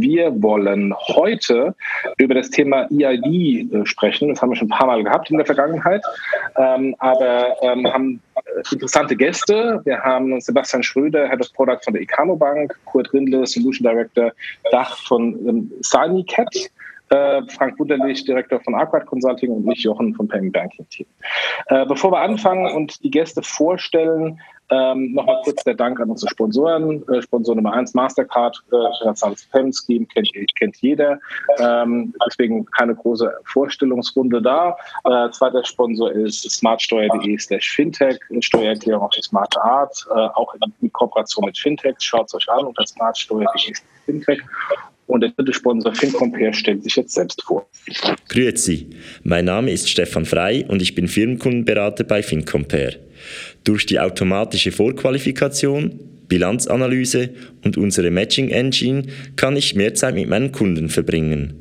Wir wollen heute über das Thema EID äh, sprechen. Das haben wir schon ein paar Mal gehabt in der Vergangenheit, ähm, aber ähm, haben äh, interessante Gäste. Wir haben Sebastian Schröder, Head of Product von der Icano Bank, Kurt Rindle, Solution Director Dach von ähm, SaniCat äh, Frank Wunderlich, Direktor von Arquad Consulting und ich, Jochen vom Payment Banking Team. Äh, bevor wir anfangen und die Gäste vorstellen, ähm, Nochmal kurz der Dank an unsere Sponsoren. Äh, Sponsor Nummer 1 Mastercard, äh, Internationales Payment Scheme, kennt, kennt jeder. Ähm, deswegen keine große Vorstellungsrunde da. Äh, zweiter Sponsor ist smartsteuer.de slash fintech, Steuererklärung auf die smarte Art, äh, auch in Kooperation mit Fintech. Schaut es euch an unter smartsteuer.de slash fintech. Und der dritte Sponsor FinCompare stellt sich jetzt selbst vor. Grüezi, mein Name ist Stefan Frei und ich bin Firmenkundenberater bei FinCompare. Durch die automatische Vorqualifikation, Bilanzanalyse und unsere Matching Engine kann ich mehr Zeit mit meinen Kunden verbringen.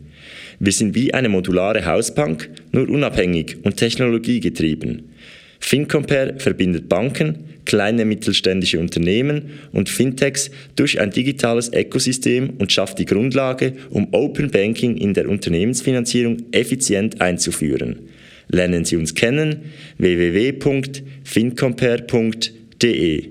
Wir sind wie eine modulare Hausbank, nur unabhängig und technologiegetrieben. FinCompare verbindet Banken, kleine mittelständische Unternehmen und Fintechs durch ein digitales Ökosystem und schafft die Grundlage, um Open Banking in der Unternehmensfinanzierung effizient einzuführen. Lernen Sie uns kennen www.fincompare.de.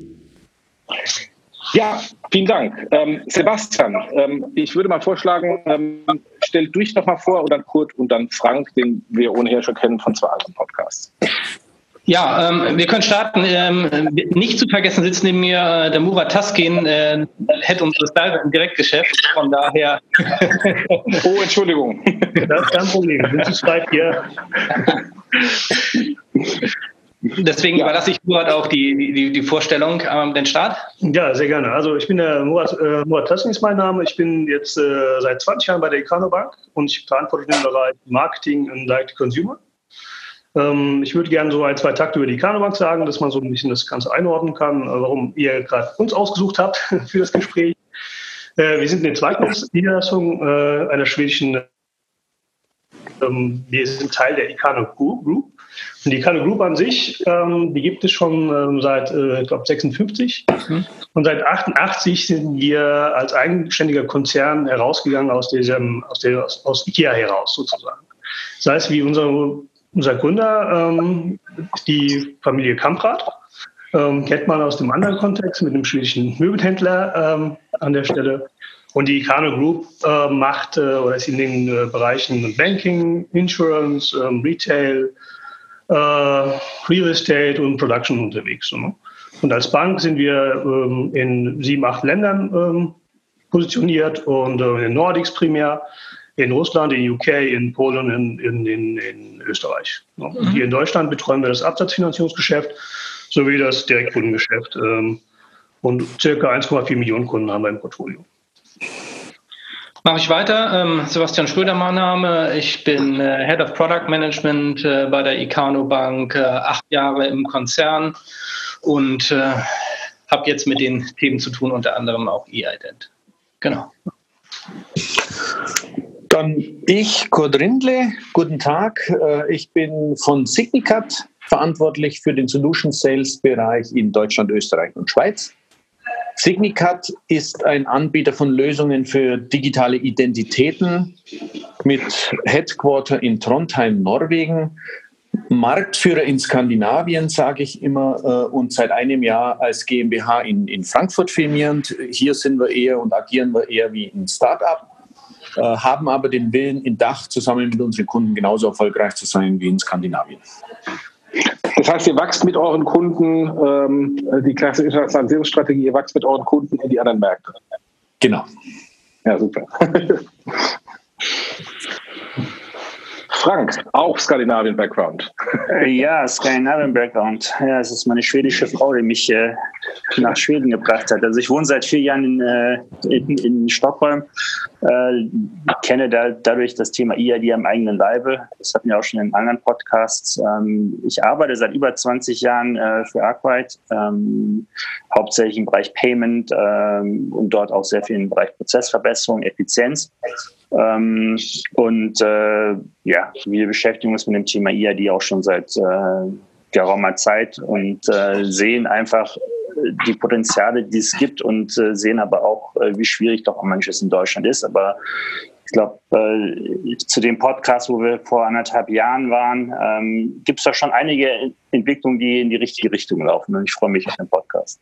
Ja, vielen Dank. Ähm, Sebastian, ähm, ich würde mal vorschlagen, ähm, stell dich doch mal vor und dann Kurt und dann Frank, den wir ohnehin schon kennen von zwei anderen Podcasts. Ja, ähm, wir können starten. Ähm, nicht zu vergessen sitzt neben mir äh, der Murat Taskin, äh, Head unseres Direktgeschäfts. Von daher. oh, Entschuldigung. Das ist kein Problem. Wir sind zu zweit hier. Deswegen ja. überlasse ich Murat auch die, die, die Vorstellung, ähm, den Start. Ja, sehr gerne. Also ich bin der Murat, äh, Murat Tassin ist mein Name. Ich bin jetzt äh, seit 20 Jahren bei der Icano Bank und ich verantworte den Bereich Marketing und Direct Consumer. Ähm, ich würde gerne so ein, zwei Takte über die Kanubank sagen, dass man so ein bisschen das Ganze einordnen kann, äh, warum ihr gerade uns ausgesucht habt für das Gespräch. Äh, wir sind eine Zweigniederlassung äh, einer schwedischen, ähm, wir sind Teil der Icano Group. Und die Icano Group an sich, ähm, die gibt es schon seit, ich glaube, 56. Mhm. Und seit 88 sind wir als eigenständiger Konzern herausgegangen aus, diesem, aus, der, aus IKEA heraus sozusagen. Das heißt, wie unsere unser Gründer ähm, die Familie Kamprad. Ähm, kennt man aus dem anderen Kontext mit einem schwedischen Möbelhändler ähm, an der Stelle. Und die Kano Group äh, macht äh, oder ist in den äh, Bereichen Banking, Insurance, ähm, Retail, äh, Real Estate und Production unterwegs. Ne? Und als Bank sind wir ähm, in sieben, acht Ländern ähm, positioniert und äh, in den Nordics primär in Russland, in UK, in Polen, in, in, in, in Österreich. Mhm. Hier in Deutschland betreuen wir das Absatzfinanzierungsgeschäft sowie das Direktkundengeschäft. Ähm, und circa 1,4 Millionen Kunden haben wir im Portfolio. Mache ich weiter. Ähm, Sebastian Schröder, mein Name. Ich bin äh, Head of Product Management äh, bei der Icano Bank, äh, acht Jahre im Konzern und habe jetzt mit den Themen zu tun, unter anderem auch E-Ident. Genau. Dann ich, Kurt Rindle. Guten Tag. Äh, ich bin von Signicat verantwortlich für den Solution Sales Bereich in Deutschland, Österreich und Schweiz. Signicat ist ein Anbieter von Lösungen für digitale Identitäten mit Headquarter in Trondheim, Norwegen. Marktführer in Skandinavien, sage ich immer, äh, und seit einem Jahr als GmbH in, in Frankfurt firmierend. Hier sind wir eher und agieren wir eher wie ein Startup. Äh, haben aber den Willen, in Dach zusammen mit unseren Kunden genauso erfolgreich zu sein wie in Skandinavien. Das heißt, ihr wächst mit euren Kunden, ähm, die klassische Internationalisierungsstrategie, ihr wächst mit euren Kunden in die anderen Märkte. Genau. Ja, super. Frank, auch Skandinavien-Background. Ja, Skandinavien-Background. Ja, es ist meine schwedische Frau, die mich äh, nach Schweden gebracht hat. Also ich wohne seit vier Jahren in, äh, in, in Stockholm, äh, kenne da, dadurch das Thema EID am eigenen Leibe. Das hatten wir auch schon in anderen Podcasts. Ähm, ich arbeite seit über 20 Jahren äh, für Arkwright, ähm, hauptsächlich im Bereich Payment ähm, und dort auch sehr viel im Bereich Prozessverbesserung, Effizienz. Ähm, und äh, ja, wir beschäftigen uns mit dem Thema EID auch schon seit äh, geraumer Zeit und äh, sehen einfach die Potenziale, die es gibt und äh, sehen aber auch, äh, wie schwierig doch manches in Deutschland ist. Aber ich glaube, äh, zu dem Podcast, wo wir vor anderthalb Jahren waren, ähm, gibt es da schon einige Entwicklungen, die in die richtige Richtung laufen. Und ich freue mich auf den Podcast.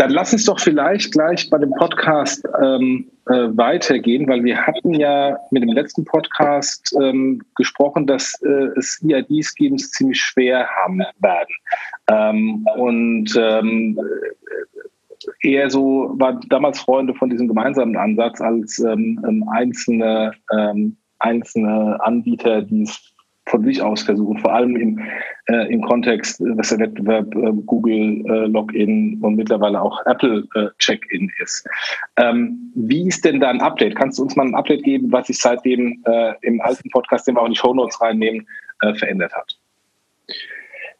Dann lass uns doch vielleicht gleich bei dem Podcast ähm, äh, weitergehen, weil wir hatten ja mit dem letzten Podcast ähm, gesprochen, dass äh, es EID-Schemes ziemlich schwer haben werden. Ähm, und ähm, eher so war damals Freunde von diesem gemeinsamen Ansatz als ähm, ähm, einzelne, einzelne Anbieter, die es von sich aus versuchen, vor allem im, äh, im Kontext, was der Wettbewerb äh, Google äh, Login und mittlerweile auch Apple äh, Check-in ist. Ähm, wie ist denn da ein Update? Kannst du uns mal ein Update geben, was sich seitdem äh, im alten Podcast, den wir auch in die Show Notes reinnehmen, äh, verändert hat?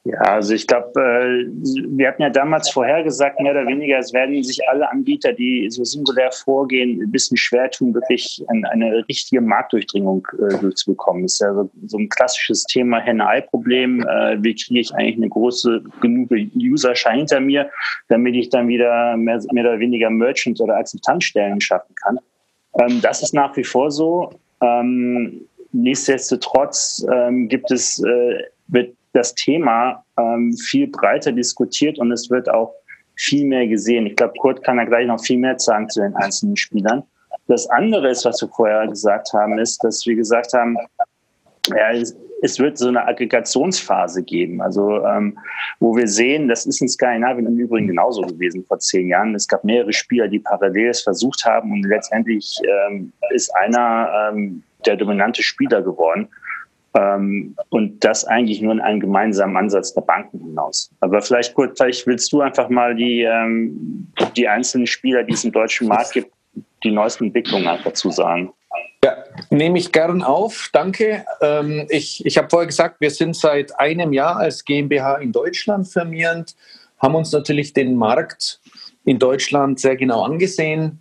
Ja, also ich glaube, äh, wir hatten ja damals vorhergesagt, mehr oder weniger, es werden sich alle Anbieter, die so singulär vorgehen, ein bisschen schwer tun, wirklich eine, richtige Marktdurchdringung äh, durchzubekommen. Das ist ja so, ein klassisches Thema Henne-Ei-Problem. Äh, wie kriege ich eigentlich eine große genug Userschei hinter mir, damit ich dann wieder mehr, mehr oder weniger Merchant- oder Akzeptanzstellen schaffen kann? Ähm, das ist nach wie vor so. Ähm, nichtsdestotrotz ähm, gibt es, wird das Thema ähm, viel breiter diskutiert und es wird auch viel mehr gesehen. Ich glaube, Kurt kann da gleich noch viel mehr sagen zu den einzelnen Spielern. Das andere ist, was wir vorher gesagt haben, ist, dass wir gesagt haben, ja, es wird so eine Aggregationsphase geben, also ähm, wo wir sehen, das ist in Skandinavien im Übrigen genauso gewesen vor zehn Jahren. Es gab mehrere Spieler, die parallel es versucht haben und letztendlich ähm, ist einer ähm, der dominante Spieler geworden. Ähm, und das eigentlich nur in einem gemeinsamen Ansatz der Banken hinaus. Aber vielleicht, Kurt, vielleicht willst du einfach mal die, ähm, die einzelnen Spieler, die es im deutschen Markt gibt, die neuesten Entwicklungen einfach zu sagen. Ja, nehme ich gern auf. Danke. Ähm, ich ich habe vorher gesagt, wir sind seit einem Jahr als GmbH in Deutschland firmierend, haben uns natürlich den Markt in Deutschland sehr genau angesehen.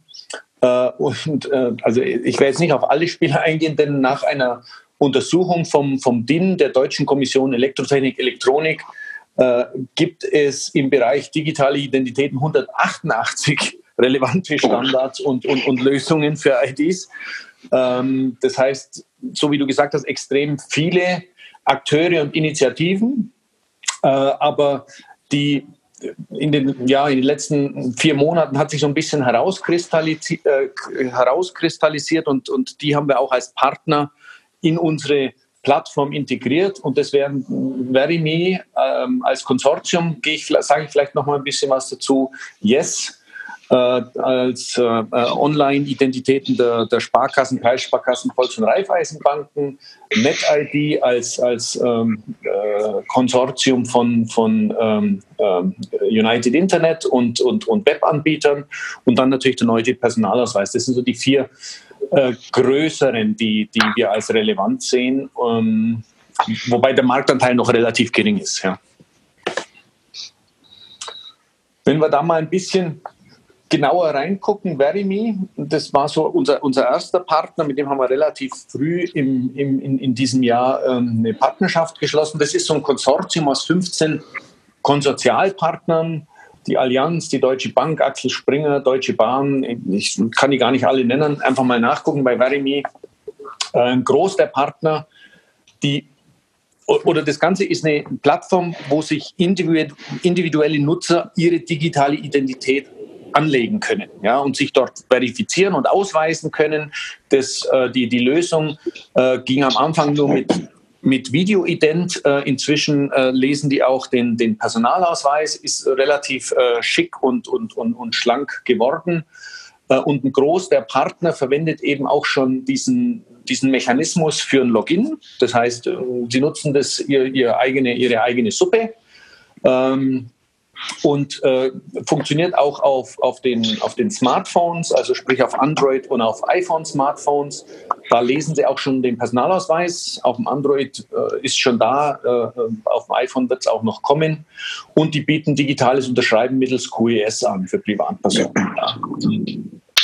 Äh, und äh, also ich werde jetzt nicht auf alle Spieler eingehen, denn nach einer Untersuchung vom, vom DIN, der Deutschen Kommission Elektrotechnik, Elektronik, äh, gibt es im Bereich digitale Identitäten 188 relevante Standards und, und, und Lösungen für IDs. Ähm, das heißt, so wie du gesagt hast, extrem viele Akteure und Initiativen, äh, aber die in den, ja, in den letzten vier Monaten hat sich so ein bisschen herauskristallisiert, äh, herauskristallisiert und, und die haben wir auch als Partner in unsere Plattform integriert und das wären Verimi ähm, als Konsortium, sage ich vielleicht noch mal ein bisschen was dazu, Yes äh, als äh, äh, Online-Identitäten der, der Sparkassen, Teilsparkassen, Volks- und Raiffeisenbanken, NetID als, als ähm, äh, Konsortium von, von ähm, ähm, United Internet und, und, und Webanbietern und dann natürlich der neue Personalausweis. Das sind so die vier äh, größeren, die, die wir als relevant sehen, ähm, wobei der Marktanteil noch relativ gering ist. Ja. Wenn wir da mal ein bisschen genauer reingucken, Verimi, das war so unser, unser erster Partner, mit dem haben wir relativ früh im, im, in, in diesem Jahr ähm, eine Partnerschaft geschlossen. Das ist so ein Konsortium aus 15 Konsortialpartnern, die Allianz, die Deutsche Bank, Axel Springer, Deutsche Bahn, ich kann die gar nicht alle nennen, einfach mal nachgucken bei Verimi. Äh, ein Groß der Partner, die oder das Ganze ist eine Plattform, wo sich individuelle Nutzer ihre digitale Identität anlegen können ja, und sich dort verifizieren und ausweisen können. Das, äh, die, die Lösung äh, ging am Anfang nur mit mit Videoident. Äh, inzwischen äh, lesen die auch den, den Personalausweis, ist relativ äh, schick und, und, und, und schlank geworden. Äh, und ein Groß der Partner verwendet eben auch schon diesen diesen Mechanismus für ein Login. Das heißt, äh, Sie nutzen das, ihr, ihr eigene, Ihre eigene Suppe. Ähm, und äh, funktioniert auch auf, auf, den, auf den Smartphones, also sprich auf Android und auf iPhone-Smartphones. Da lesen Sie auch schon den Personalausweis. Auf dem Android äh, ist schon da, äh, auf dem iPhone wird es auch noch kommen. Und die bieten digitales Unterschreiben mittels QES an für Privatpersonen. Ja.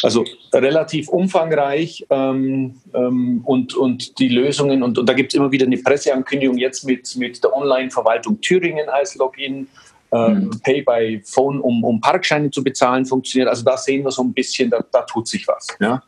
Also relativ umfangreich ähm, ähm, und, und die Lösungen, und, und da gibt es immer wieder eine Presseankündigung jetzt mit, mit der Online-Verwaltung Thüringen als Login ähm, mhm. Pay by Phone, um, um Parkscheine zu bezahlen, funktioniert. Also da sehen wir so ein bisschen, da, da tut sich was. Ja?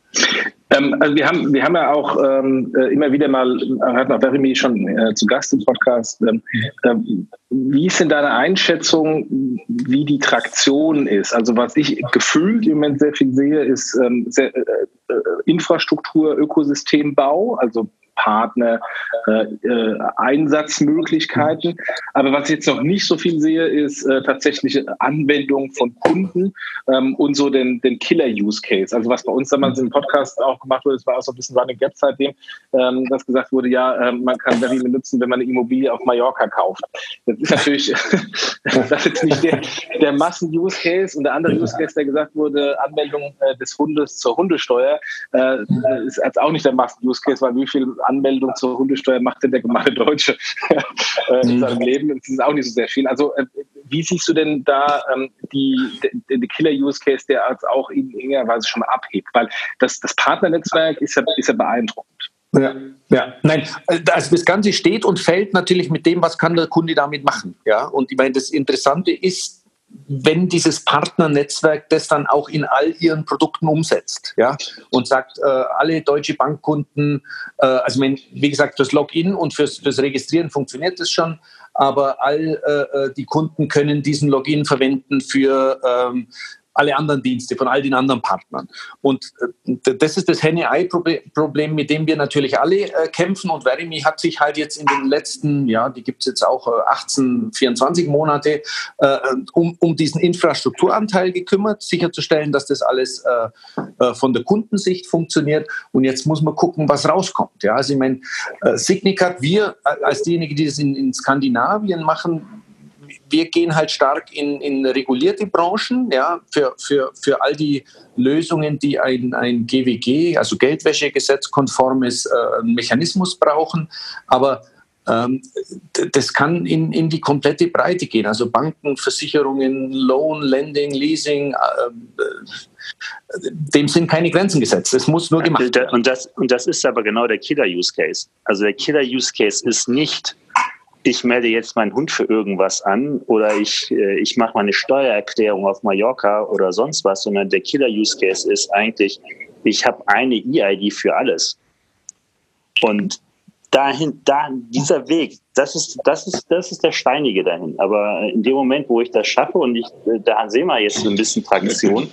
Ähm, also wir haben, wir haben ja auch ähm, äh, immer wieder mal, hat noch Verimi schon äh, zu Gast im Podcast. Ähm, ähm, wie ist denn deine Einschätzung, wie die Traktion ist? Also was ich gefühlt im Moment sehr viel sehe, ist ähm, sehr, äh, äh Infrastruktur, Ökosystembau, also Partner, äh, äh, Einsatzmöglichkeiten. Aber was ich jetzt noch nicht so viel sehe, ist äh, tatsächlich Anwendung von Kunden ähm, und so den, den Killer-Use-Case. Also was bei uns damals im Podcast auch gemacht wurde, das war auch so ein bisschen Running Gap seitdem, ähm, dass gesagt wurde, ja, äh, man kann Berry benutzen, wenn man eine Immobilie auf Mallorca kauft. Das ist natürlich das ist nicht der, der Massen-Use-Case und der andere Use-Case, der gesagt wurde, Anmeldung äh, des Hundes zur Hundesteuer, äh, ist jetzt auch nicht der Massen-Use-Case, weil wie viel Anmeldung zur Hundesteuer macht denn der gemeine Deutsche äh, in mhm. seinem Leben? Das ist auch nicht so sehr viel. Also äh, wie siehst du denn da ähm, die, die, die Killer-Use-Case, der als auch in irgendeiner Weise schon mal abhebt? Weil das, das Partnernetzwerk ist ja, ist ja beeindruckend. Ja, ja, nein, also das Ganze steht und fällt natürlich mit dem, was kann der Kunde damit machen. Ja, und ich meine, das Interessante ist, wenn dieses Partnernetzwerk das dann auch in all ihren Produkten umsetzt, ja, und sagt, äh, alle deutsche Bankkunden, äh, also wenn, wie gesagt, das Login und fürs, fürs Registrieren funktioniert das schon, aber all äh, äh die Kunden können diesen Login verwenden für ähm, alle anderen Dienste, von all den anderen Partnern. Und äh, das ist das Henne-Ei-Problem, mit dem wir natürlich alle äh, kämpfen. Und Verimi hat sich halt jetzt in den letzten, ja, die gibt es jetzt auch 18, äh, 24 Monate, um, um diesen Infrastrukturanteil gekümmert, sicherzustellen, dass das alles von der Kundensicht funktioniert. Und jetzt muss man gucken, was rauskommt. Ja, also ich meine, Signicat, wir als diejenigen, die das in, in Skandinavien machen, wir gehen halt stark in, in regulierte Branchen, ja, für, für, für all die Lösungen, die ein, ein GWG, also Geldwäschegesetzkonformes äh, Mechanismus brauchen. Aber ähm, das kann in, in die komplette Breite gehen. Also Banken, Versicherungen, Loan, Lending, Leasing, äh, äh dem sind keine Grenzen gesetzt. Es muss nur gemacht werden. Und das, und das ist aber genau der Killer-Use-Case. Also der Killer-Use-Case ist nicht ich melde jetzt meinen Hund für irgendwas an oder ich, äh, ich mache meine Steuererklärung auf Mallorca oder sonst was, sondern der Killer-Use-Case ist eigentlich, ich habe eine EID für alles. Und dahin, da, dieser Weg, das ist, das ist, das ist der Steinige dahin. Aber in dem Moment, wo ich das schaffe und ich, da sehen wir jetzt so ein bisschen Traktion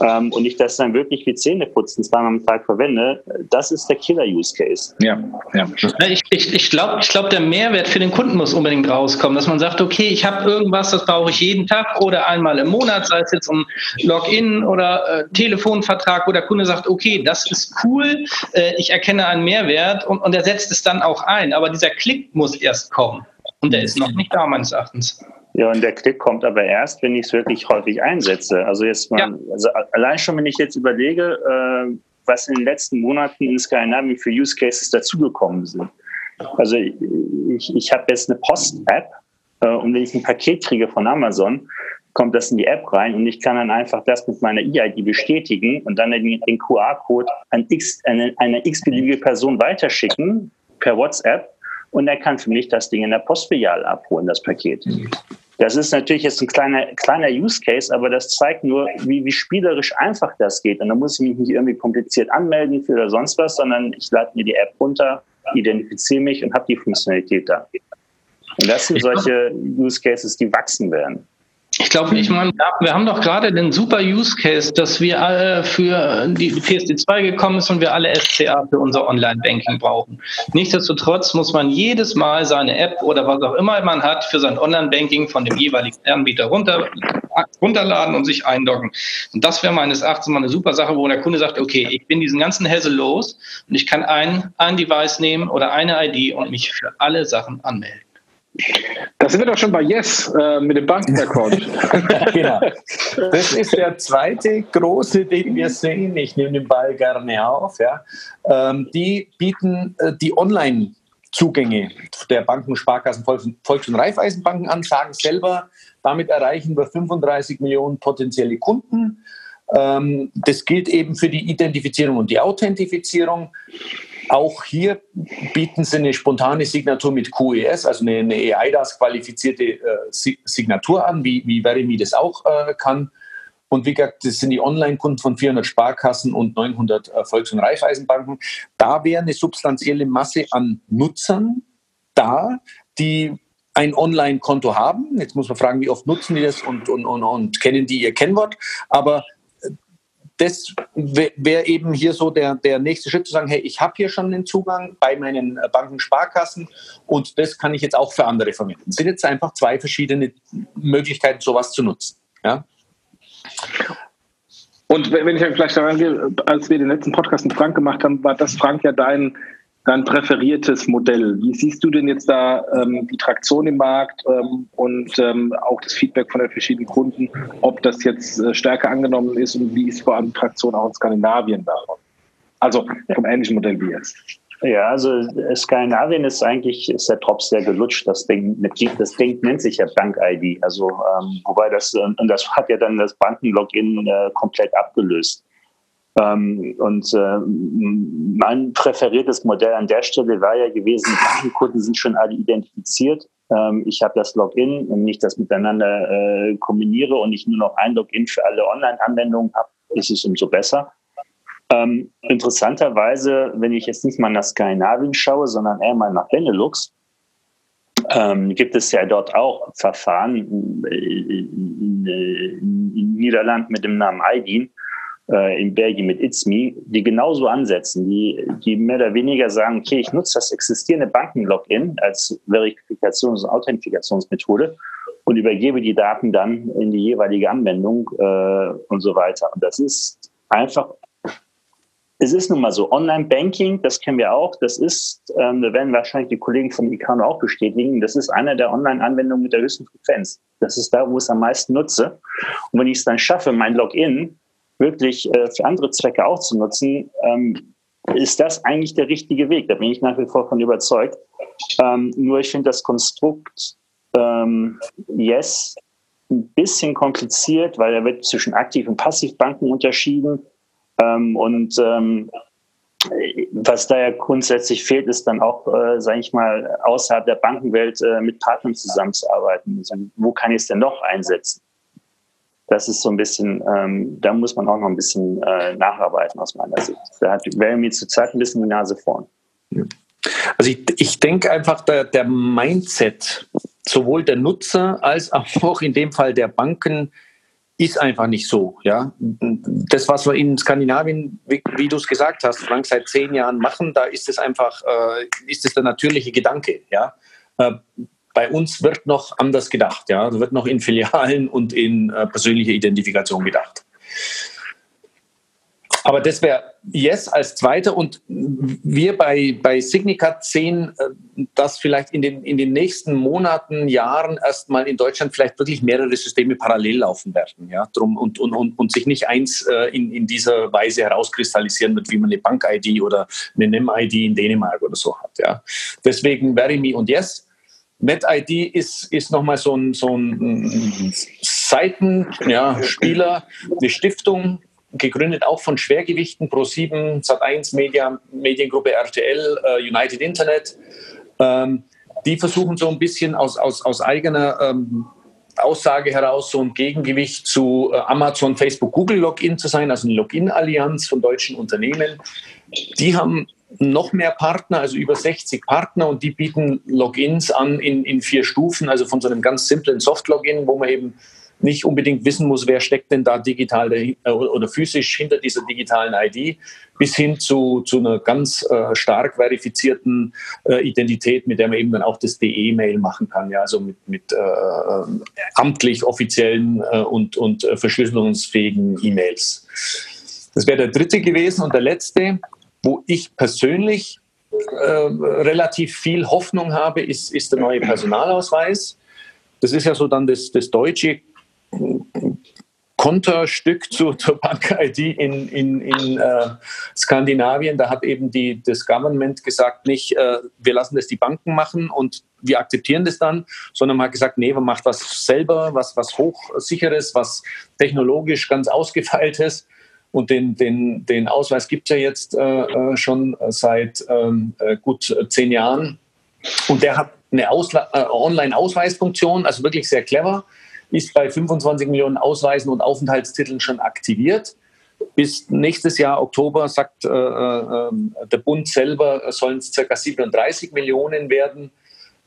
ähm, und ich das dann wirklich wie Zähneputzen zweimal am Tag verwende, das ist der Killer-Use-Case. Ja, ja. Ich, ich, ich glaube, ich glaub, der Mehrwert für den Kunden muss unbedingt rauskommen, dass man sagt, okay, ich habe irgendwas, das brauche ich jeden Tag oder einmal im Monat, sei es jetzt um Login oder äh, Telefonvertrag, wo der Kunde sagt, okay, das ist cool, äh, ich erkenne einen Mehrwert und, und er setzt es dann auch ein. Aber dieser Klick muss erst erst kommen. Und der ist noch nicht da, meines Erachtens. Ja, und der Klick kommt aber erst, wenn ich es wirklich häufig einsetze. Also jetzt mal, ja. also allein schon, wenn ich jetzt überlege, äh, was in den letzten Monaten in Skandinavien für Use Cases dazugekommen sind. Also ich, ich habe jetzt eine Post-App äh, und wenn ich ein Paket kriege von Amazon, kommt das in die App rein und ich kann dann einfach das mit meiner EID bestätigen und dann den, den QR-Code an x, eine, eine x-beliebige Person weiterschicken per WhatsApp und er kann für mich das Ding in der Postfiliale abholen, das Paket. Das ist natürlich jetzt ein kleiner, kleiner Use Case, aber das zeigt nur, wie, wie spielerisch einfach das geht. Und da muss ich mich nicht irgendwie kompliziert anmelden für oder sonst was, sondern ich lade mir die App runter, identifiziere mich und habe die Funktionalität da. Und das sind solche Use Cases, die wachsen werden. Ich glaube, ich meine, wir haben doch gerade den super Use Case, dass wir alle für die PSD2 gekommen ist und wir alle SCA für unser Online-Banking brauchen. Nichtsdestotrotz muss man jedes Mal seine App oder was auch immer man hat für sein Online-Banking von dem jeweiligen Anbieter runterladen runterladen und sich einloggen. Und das wäre meines Erachtens mal eine super Sache, wo der Kunde sagt, okay, ich bin diesen ganzen Hassel los und ich kann ein, ein Device nehmen oder eine ID und mich für alle Sachen anmelden. Da sind wir doch schon bei Yes äh, mit dem Bankenaccount. genau. Das ist der zweite große, den wir sehen. Ich nehme den Ball gerne auf. Ja. Ähm, die bieten äh, die Online-Zugänge der Banken, Sparkassen, Volks- und Raiffeisenbanken an, sagen selber, damit erreichen wir 35 Millionen potenzielle Kunden. Ähm, das gilt eben für die Identifizierung und die Authentifizierung. Auch hier bieten sie eine spontane Signatur mit QES, also eine, EIDAS-qualifizierte äh, Signatur an, wie, wie Verimi das auch äh, kann. Und wie gesagt, das sind die Online-Kunden von 400 Sparkassen und 900 äh, Volks- und Raiffeisenbanken. Da wäre eine substanzielle Masse an Nutzern da, die ein Online-Konto haben. Jetzt muss man fragen, wie oft nutzen die das und, und, und, und kennen die ihr Kennwort. Aber das wäre eben hier so der, der nächste Schritt zu sagen, hey, ich habe hier schon den Zugang bei meinen äh, Banken, Sparkassen und das kann ich jetzt auch für andere verwenden. Es sind jetzt einfach zwei verschiedene Möglichkeiten, sowas zu nutzen. Ja? Und wenn ich vielleicht daran gehe, als wir den letzten Podcast mit Frank gemacht haben, war das, Frank, ja dein dein präferiertes Modell. Wie siehst du denn jetzt da ähm, die Traktion im Markt ähm, und ähm, auch das Feedback von den verschiedenen Kunden, ob das jetzt äh, stärker angenommen ist und wie ist vor allem Traktion auch in Skandinavien davon? Also vom ähnlichen Modell wie jetzt. Ja, also Skandinavien ist eigentlich ist der Drops sehr gelutscht. Das Ding, das Ding nennt sich ja Bank-ID. Also ähm, wobei das und das hat ja dann das Banken-Login äh, komplett abgelöst. Ähm, und äh, mein präferiertes Modell an der Stelle war ja gewesen, die Kunden sind schon alle identifiziert. Ähm, ich habe das Login und nicht das miteinander äh, kombiniere und ich nur noch ein Login für alle Online-Anwendungen habe, ist es umso besser. Ähm, interessanterweise, wenn ich jetzt nicht mal nach Skandinavien schaue, sondern eher mal nach Benelux, ähm, gibt es ja dort auch Verfahren in, in, in, in Niederland mit dem Namen IDIN, äh, in Belgien mit It's Me, die genauso ansetzen, die, die mehr oder weniger sagen, okay, ich nutze das existierende Banken-Login als Verifikations- und Authentifikationsmethode und übergebe die Daten dann in die jeweilige Anwendung äh, und so weiter. Und das ist einfach, es ist nun mal so, Online-Banking, das kennen wir auch, das ist, ähm, da werden wahrscheinlich die Kollegen von Icano auch bestätigen, das ist eine der Online-Anwendungen mit der höchsten Frequenz. Das ist da, wo ich es am meisten nutze. Und wenn ich es dann schaffe, mein Login wirklich äh, für andere Zwecke auch zu nutzen, ähm, ist das eigentlich der richtige Weg. Da bin ich nach wie vor von überzeugt. Ähm, nur ich finde das Konstrukt ähm, Yes ein bisschen kompliziert, weil er wird zwischen Aktiv- und Passivbanken unterschieden. Ähm, und ähm, was da ja grundsätzlich fehlt, ist dann auch, äh, sage ich mal, außerhalb der Bankenwelt äh, mit Partnern zusammenzuarbeiten. Also, wo kann ich es denn noch einsetzen? Das ist so ein bisschen, ähm, da muss man auch noch ein bisschen äh, nacharbeiten aus meiner Sicht. Da hat Vermi zurzeit ein bisschen die Nase vorn. Also ich, ich denke einfach, der, der Mindset sowohl der Nutzer als auch in dem Fall der Banken ist einfach nicht so. Ja? Das, was wir in Skandinavien, wie, wie du es gesagt hast, Frank, seit zehn Jahren machen, da ist es einfach, äh, ist es der natürliche Gedanke. Ja? Äh, bei uns wird noch anders gedacht. Ja? wird noch in Filialen und in äh, persönliche Identifikation gedacht. Aber das wäre Yes als zweiter und wir bei, bei Signicat sehen, äh, dass vielleicht in den, in den nächsten Monaten, Jahren erstmal in Deutschland vielleicht wirklich mehrere Systeme parallel laufen werden. Ja? Drum, und, und, und, und sich nicht eins äh, in, in dieser Weise herauskristallisieren wird, wie man eine Bank-ID oder eine NEM-ID in Dänemark oder so hat. Ja? Deswegen Verimi und Yes NetID ist, ist nochmal so ein, so ein Seitenspieler, ja, eine Stiftung, gegründet auch von Schwergewichten, Pro7, Sat1 Media, Mediengruppe RTL, äh, United Internet. Ähm, die versuchen so ein bisschen aus, aus, aus eigener ähm, Aussage heraus so ein Gegengewicht zu äh, Amazon, Facebook, Google Login zu sein, also eine Login-Allianz von deutschen Unternehmen. Die haben noch mehr Partner, also über 60 Partner und die bieten Logins an in, in vier Stufen, also von so einem ganz simplen Soft-Login, wo man eben nicht unbedingt wissen muss, wer steckt denn da digital äh, oder physisch hinter dieser digitalen ID, bis hin zu, zu einer ganz äh, stark verifizierten äh, Identität, mit der man eben dann auch das DE-Mail machen kann, ja, also mit, mit äh, äh amtlich offiziellen äh, und, und verschlüsselungsfähigen E-Mails. Das wäre der dritte gewesen und der letzte, wo ich persönlich relativ viel Hoffnung habe, ist, ist der neue Personalausweis. Das ist ja so dann das, das deutsche Konterstück zu, zur Bank-ID in, in, in äh, Skandinavien. Da hat eben die, das Government gesagt, nicht, äh, wir lassen das die Banken machen und wir akzeptieren das dann, sondern man hat gesagt, nee, man macht was selber, was, was hochsicheres, was technologisch ganz ausgefeiltes. Und den, den, den Ausweis gibt es ja jetzt äh, äh schon seit ähm, äh, gut zehn Jahren. Und der hat eine äh, Online-Ausweisfunktion, also wirklich sehr clever ist bei 25 Millionen Ausweisen und Aufenthaltstiteln schon aktiviert. Bis nächstes Jahr Oktober sagt äh, äh, der Bund selber, sollen es ca. 37 Millionen werden,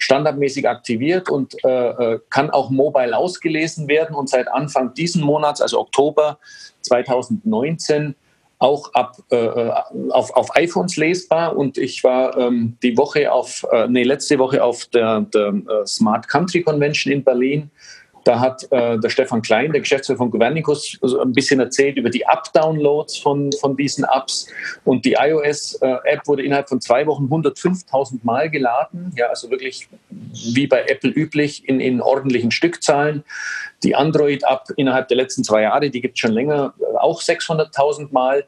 standardmäßig aktiviert und äh, äh, kann auch mobile ausgelesen werden und seit Anfang diesen Monats, also Oktober 2019, auch ab, äh, äh, auf, auf iPhones lesbar. Und ich war ähm, die Woche auf, äh, nee, letzte Woche auf der, der Smart Country Convention in Berlin da hat äh, der Stefan Klein, der Geschäftsführer von Governicus, also ein bisschen erzählt über die Up-Downloads von, von diesen Apps. Und die iOS-App wurde innerhalb von zwei Wochen 105.000 Mal geladen. Ja, also wirklich wie bei Apple üblich in, in ordentlichen Stückzahlen. Die Android-App innerhalb der letzten zwei Jahre, die gibt es schon länger, auch 600.000 Mal.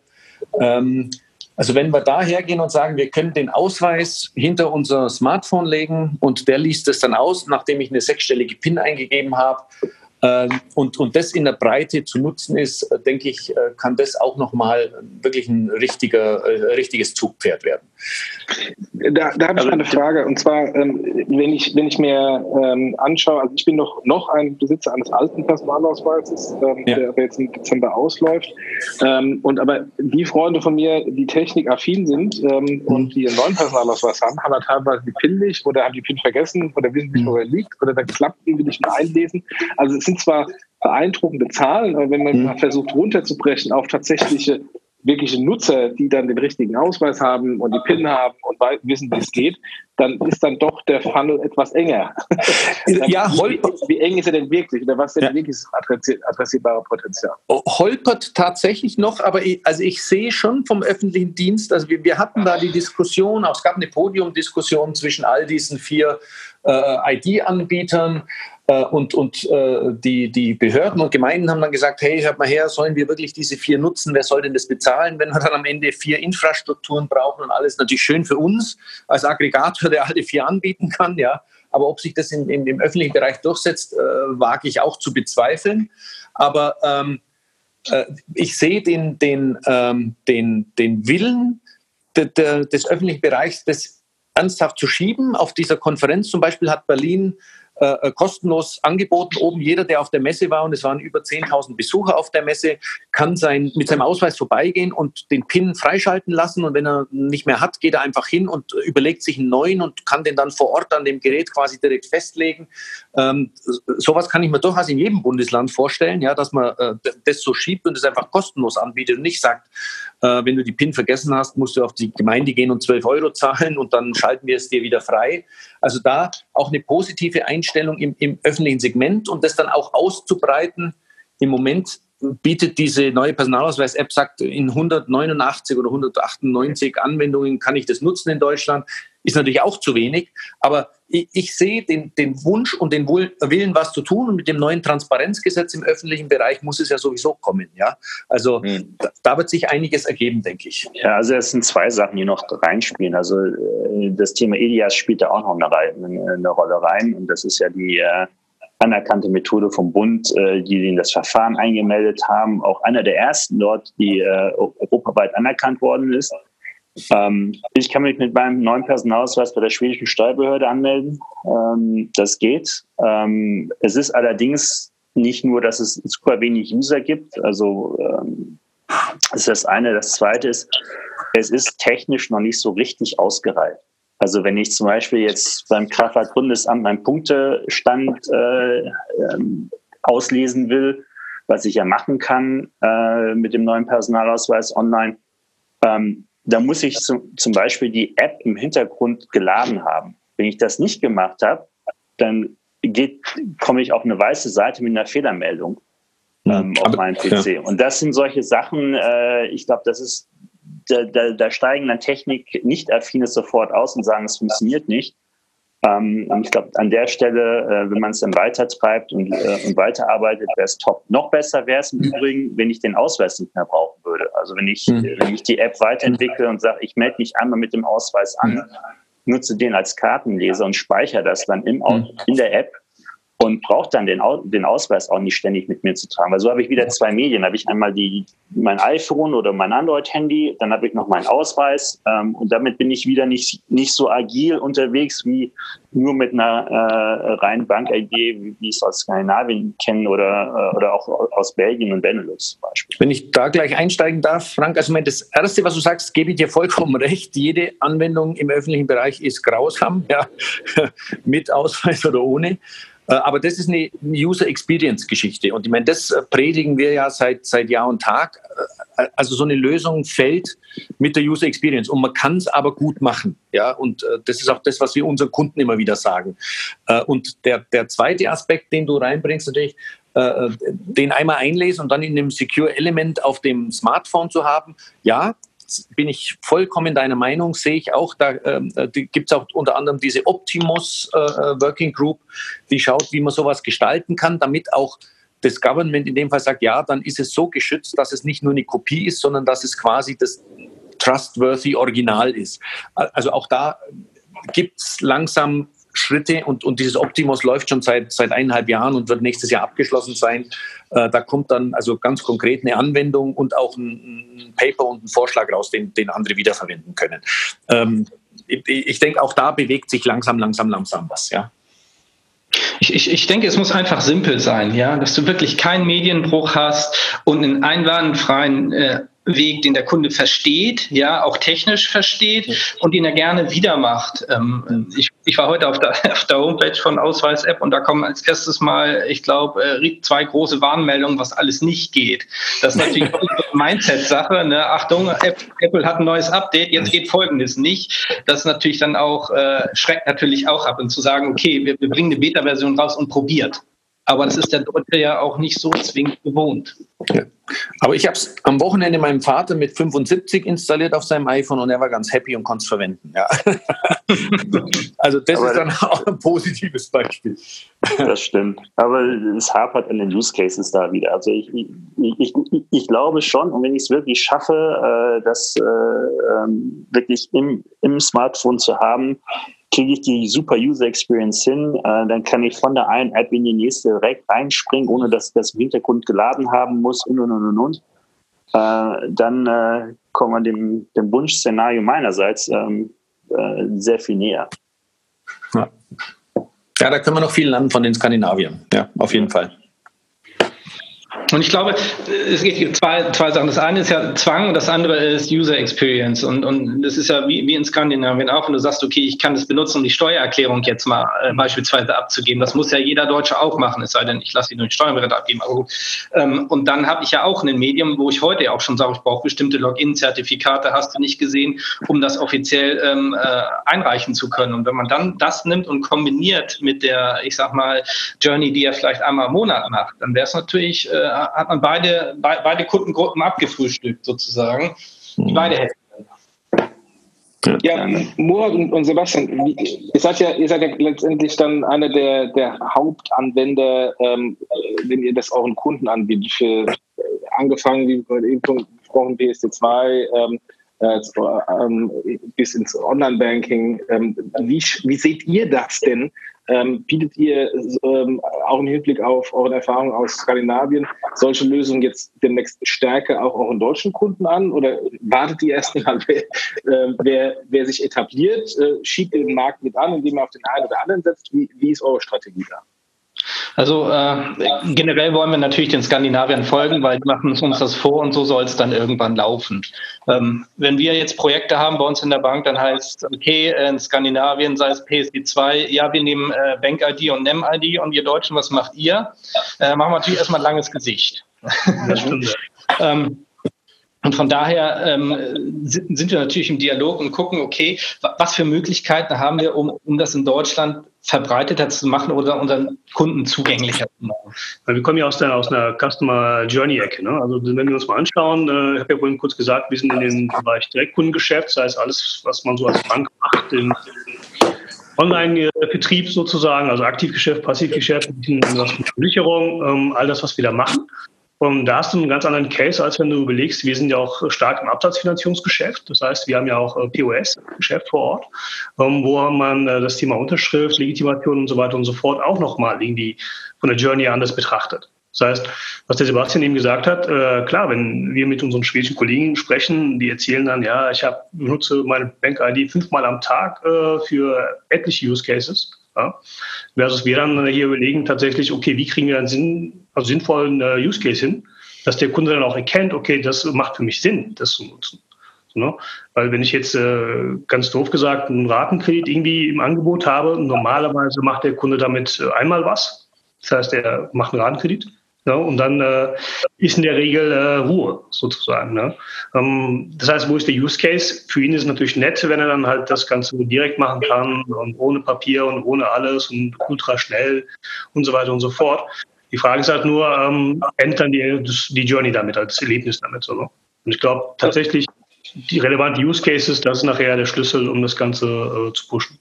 Ähm, also wenn wir da hergehen und sagen, wir können den Ausweis hinter unser Smartphone legen und der liest es dann aus, nachdem ich eine sechsstellige PIN eingegeben habe, und, und das in der Breite zu nutzen ist, äh, denke ich, äh, kann das auch nochmal wirklich ein richtiger, äh, richtiges Zugpferd werden. Da, da habe ich also, eine Frage und zwar, ähm, wenn, ich, wenn ich mir ähm, anschaue, also ich bin noch, noch ein Besitzer eines alten Personalausweises, ähm, ja. der aber jetzt im Dezember ausläuft. Ähm, und aber die Freunde von mir, die technikaffin sind ähm, mhm. und die einen neuen Personalausweis haben, haben halt teilweise die PIN nicht oder haben die PIN vergessen oder wissen nicht, wo er liegt oder da klappt irgendwie nicht mehr einlesen. Also es sind zwar beeindruckende Zahlen, aber wenn man mhm. versucht runterzubrechen auf tatsächliche wirkliche Nutzer, die dann den richtigen Ausweis haben und die PIN haben und wissen, wie es geht, dann ist dann doch der Funnel etwas enger. ja, wie, wie, eng ist er denn wirklich oder was ist denn ja. wirklich das adressierbare Potenzial? Oh, holpert tatsächlich noch, aber ich, also ich sehe schon vom öffentlichen Dienst, also wir, wir hatten da die Diskussion, auch es gab eine Podiumdiskussion zwischen all diesen vier äh, ID-Anbietern äh, und, und äh, die, die Behörden und Gemeinden haben dann gesagt, hey, hört mal her, sollen wir wirklich diese vier nutzen? Wer soll denn das bezahlen, wenn wir dann am Ende vier Infrastrukturen brauchen und alles? Natürlich schön für uns als Aggregator, der alle vier anbieten kann, ja. Aber ob sich das in, in, im öffentlichen Bereich durchsetzt, äh, wage ich auch zu bezweifeln. Aber ähm, äh, ich sehe den, den, ähm, den, den Willen de, de, des öffentlichen Bereichs, das ernsthaft zu schieben. Auf dieser Konferenz zum Beispiel hat Berlin äh, äh, kostenlos angeboten. Oben jeder, der auf der Messe war, und es waren über 10.000 Besucher auf der Messe, kann sein, mit seinem Ausweis vorbeigehen und den PIN freischalten lassen. Und wenn er nicht mehr hat, geht er einfach hin und überlegt sich einen neuen und kann den dann vor Ort an dem Gerät quasi direkt festlegen. Ähm, sowas kann ich mir durchaus in jedem Bundesland vorstellen, ja, dass man äh, das so schiebt und es einfach kostenlos anbietet und nicht sagt, äh, wenn du die PIN vergessen hast, musst du auf die Gemeinde gehen und 12 Euro zahlen und dann schalten wir es dir wieder frei. Also da auch eine positive Einstellung im, im öffentlichen Segment und das dann auch auszubreiten. Im Moment bietet diese neue Personalausweis-App, sagt, in 189 oder 198 Anwendungen kann ich das nutzen in Deutschland. Ist natürlich auch zu wenig, aber ich, ich sehe den, den, Wunsch und den Willen, was zu tun. Und mit dem neuen Transparenzgesetz im öffentlichen Bereich muss es ja sowieso kommen. Ja? Also mhm. da, da, wird sich einiges ergeben, denke ich. Ja, also es sind zwei Sachen, die noch reinspielen. Also äh, das Thema EDIAS spielt da auch noch eine, eine Rolle rein. Und das ist ja die äh, anerkannte Methode vom Bund, äh, die in das Verfahren eingemeldet haben. Auch einer der ersten dort, die äh, europaweit anerkannt worden ist. Ähm, ich kann mich mit meinem neuen Personalausweis bei der schwedischen Steuerbehörde anmelden. Ähm, das geht. Ähm, es ist allerdings nicht nur, dass es super wenig User gibt. Also ähm, das ist das eine. Das zweite ist, es ist technisch noch nicht so richtig ausgereift. Also wenn ich zum Beispiel jetzt beim Kraftfahrtbundesamt meinen Punktestand äh, ähm, auslesen will, was ich ja machen kann äh, mit dem neuen Personalausweis online, ähm, da muss ich zum, zum Beispiel die App im Hintergrund geladen haben. Wenn ich das nicht gemacht habe, dann geht, komme ich auf eine weiße Seite mit einer Fehlermeldung ähm, auf meinem PC. Ja. Und das sind solche Sachen, äh, ich glaube, das ist, da, da, da steigen dann Technik nicht affine sofort aus und sagen, es funktioniert nicht. Ähm, ich glaube, an der Stelle, äh, wenn man es dann weitertreibt und, äh, und weiterarbeitet, wäre es top. Noch besser wäre es im Übrigen, wenn ich den Ausweis nicht mehr brauchen würde. Also wenn ich, mhm. wenn ich die App weiterentwickle und sage, ich melde mich einmal mit dem Ausweis an, mhm. nutze den als Kartenleser und speichere das dann im, mhm. in der App und braucht dann den, den Ausweis auch nicht ständig mit mir zu tragen. Weil so habe ich wieder zwei Medien. Da habe ich einmal die, mein iPhone oder mein Android-Handy, dann habe ich noch meinen Ausweis ähm, und damit bin ich wieder nicht, nicht so agil unterwegs wie nur mit einer äh, reinen Bank-ID, wie, wie ich es aus Skandinavien kenne oder, äh, oder auch aus Belgien und Benelux zum Beispiel. Wenn ich da gleich einsteigen darf, Frank, also das Erste, was du sagst, gebe ich dir vollkommen recht. Jede Anwendung im öffentlichen Bereich ist grausam, ja, mit Ausweis oder ohne. Äh, aber das ist eine User Experience Geschichte. Und ich meine, das äh, predigen wir ja seit, seit Jahr und Tag. Äh, also so eine Lösung fällt mit der User Experience. Und man kann es aber gut machen. Ja, und das ist auch das, was wir unseren Kunden immer wieder sagen. Und der, der zweite Aspekt, den du reinbringst, natürlich, den einmal einlesen und dann in einem Secure Element auf dem Smartphone zu haben. Ja, bin ich vollkommen deiner Meinung, sehe ich auch, da ähm, äh, gibt es auch unter anderem diese Optimus äh, äh, Working Group, die schaut, wie man sowas gestalten kann, damit auch das Government in dem Fall sagt, ja, dann ist es so geschützt, dass es nicht nur eine Kopie ist, sondern dass es quasi das trustworthy Original ist. Also auch da gibt es langsam Schritte und, und dieses Optimus läuft schon seit, seit eineinhalb Jahren und wird nächstes Jahr abgeschlossen sein. Äh, da kommt dann also ganz konkret eine Anwendung und auch ein, ein Paper und ein Vorschlag raus, den, den andere wiederverwenden können. Ähm, ich, ich denke, auch da bewegt sich langsam, langsam, langsam was, ja. Ich, ich, ich denke, es muss einfach simpel sein, ja, dass du wirklich keinen Medienbruch hast und einen einwandfreien äh, Weg, den der Kunde versteht, ja, auch technisch versteht und den er gerne wieder macht. Ähm, ich, ich, war heute auf der, auf der Homepage von Ausweis-App und da kommen als erstes mal, ich glaube, äh, zwei große Warnmeldungen, was alles nicht geht. Das ist natürlich eine Mindset-Sache. Ne? Achtung, Apple hat ein neues Update, jetzt geht Folgendes nicht. Das ist natürlich dann auch, äh, schreckt natürlich auch ab und zu sagen, okay, wir, wir bringen eine Beta-Version raus und probiert. Aber das ist der Deutsche ja auch nicht so zwingend gewohnt. Ja. Aber ich habe es am Wochenende meinem Vater mit 75 installiert auf seinem iPhone und er war ganz happy und konnte es verwenden. Ja. also das Aber ist dann auch ein positives Beispiel. Das stimmt. Aber es hapert an den Use Cases da wieder. Also ich, ich, ich, ich glaube schon, und wenn ich es wirklich schaffe, äh, das äh, ähm, wirklich im, im Smartphone zu haben, kriege ich die super User Experience hin, äh, dann kann ich von der einen App in die nächste direkt reinspringen, ohne dass ich das im Hintergrund geladen haben muss und und und und. Äh, dann äh, kommen wir dem, dem Wunschszenario meinerseits ähm, äh, sehr viel näher. Ja. ja, da können wir noch viel lernen von den Skandinaviern. Ja, auf jeden Fall. Und ich glaube, es geht zwei, zwei Sachen. Das eine ist ja Zwang und das andere ist User Experience. Und, und das ist ja wie, wie in Skandinavien auch. Und du sagst, okay, ich kann das benutzen, um die Steuererklärung jetzt mal äh, beispielsweise abzugeben. Das muss ja jeder Deutsche auch machen, es sei denn, ich lasse ihn durch Steuerberater abgeben. Aber gut. Ähm, und dann habe ich ja auch ein Medium, wo ich heute auch schon sage, ich brauche bestimmte Login-Zertifikate, hast du nicht gesehen, um das offiziell ähm, äh, einreichen zu können. Und wenn man dann das nimmt und kombiniert mit der, ich sag mal, Journey, die er vielleicht einmal im Monat macht, dann wäre es natürlich äh, hat man beide, beide Kundengruppen abgefrühstückt sozusagen. Die mhm. beide Hälften. Ja, Murat und, Sebastian, ihr seid ja, ihr seid ja letztendlich dann einer der, der Hauptanwender, ähm, wenn ihr das einen Kunden anbietet, für angefangen, wie wir eben gesprochen, PSD2, ähm, äh, ähm, bis ins Online-Banking. Ähm, wie, wie seht ihr das denn? Ähm, bietet ihr ähm, auch im Hinblick auf eure Erfahrungen aus Skandinavien solche Lösungen jetzt demnächst stärker auch euren deutschen Kunden an? Oder wartet ihr erst mal, wer, äh, wer, wer, sich etabliert, äh, schiebt den Markt mit an, indem er auf den einen oder anderen setzt? Wie, wie ist eure Strategie da? Also äh, generell wollen wir natürlich den Skandinaviern folgen, weil die machen uns das vor und so soll es dann irgendwann laufen. Ähm, wenn wir jetzt Projekte haben bei uns in der Bank, dann heißt okay, in Skandinavien, sei es PSD2, ja, wir nehmen äh, Bank-ID und NEM-ID und ihr Deutschen, was macht ihr? Äh, machen wir natürlich erstmal ein langes Gesicht. Das stimmt. ähm, und von daher ähm, sind wir natürlich im Dialog und gucken, okay, was für Möglichkeiten haben wir, um, um das in Deutschland verbreiteter zu machen oder unseren Kunden zugänglicher zu machen. Wir kommen ja aus, der, aus einer Customer Journey-Ecke. Ne? Also wenn wir uns mal anschauen, äh, ich habe ja vorhin kurz gesagt, wir sind in dem Bereich Direktkundengeschäft, das heißt alles, was man so als Bank macht, im Online-Betrieb sozusagen, also Aktivgeschäft, Passivgeschäft, Versicherung, ähm, all das, was wir da machen. Und da hast du einen ganz anderen Case, als wenn du überlegst, wir sind ja auch stark im Absatzfinanzierungsgeschäft. Das heißt, wir haben ja auch äh, POS-Geschäft vor Ort, ähm, wo man äh, das Thema Unterschrift, Legitimation und so weiter und so fort auch nochmal irgendwie von der Journey anders betrachtet. Das heißt, was der Sebastian eben gesagt hat, äh, klar, wenn wir mit unseren schwedischen Kollegen sprechen, die erzählen dann, ja, ich hab, benutze meine Bank-ID fünfmal am Tag äh, für etliche Use Cases. Ja? Versus wir dann hier überlegen tatsächlich, okay, wie kriegen wir einen Sinn, also sinnvollen äh, Use Case hin, dass der Kunde dann auch erkennt, okay, das macht für mich Sinn, das zu nutzen. Ne? Weil wenn ich jetzt äh, ganz doof gesagt einen Ratenkredit irgendwie im Angebot habe, normalerweise macht der Kunde damit äh, einmal was. Das heißt, er macht einen Ratenkredit ja, und dann äh, ist in der Regel äh, Ruhe sozusagen. Ne? Ähm, das heißt, wo ist der Use Case? Für ihn ist es natürlich nett, wenn er dann halt das Ganze direkt machen kann und ohne Papier und ohne alles und ultra schnell und so weiter und so fort. Die Frage ist halt nur, ähm, endet dann die, die Journey damit, als Erlebnis damit. So, ne? Und ich glaube tatsächlich, die relevanten Use Cases, das ist nachher der Schlüssel, um das Ganze äh, zu pushen.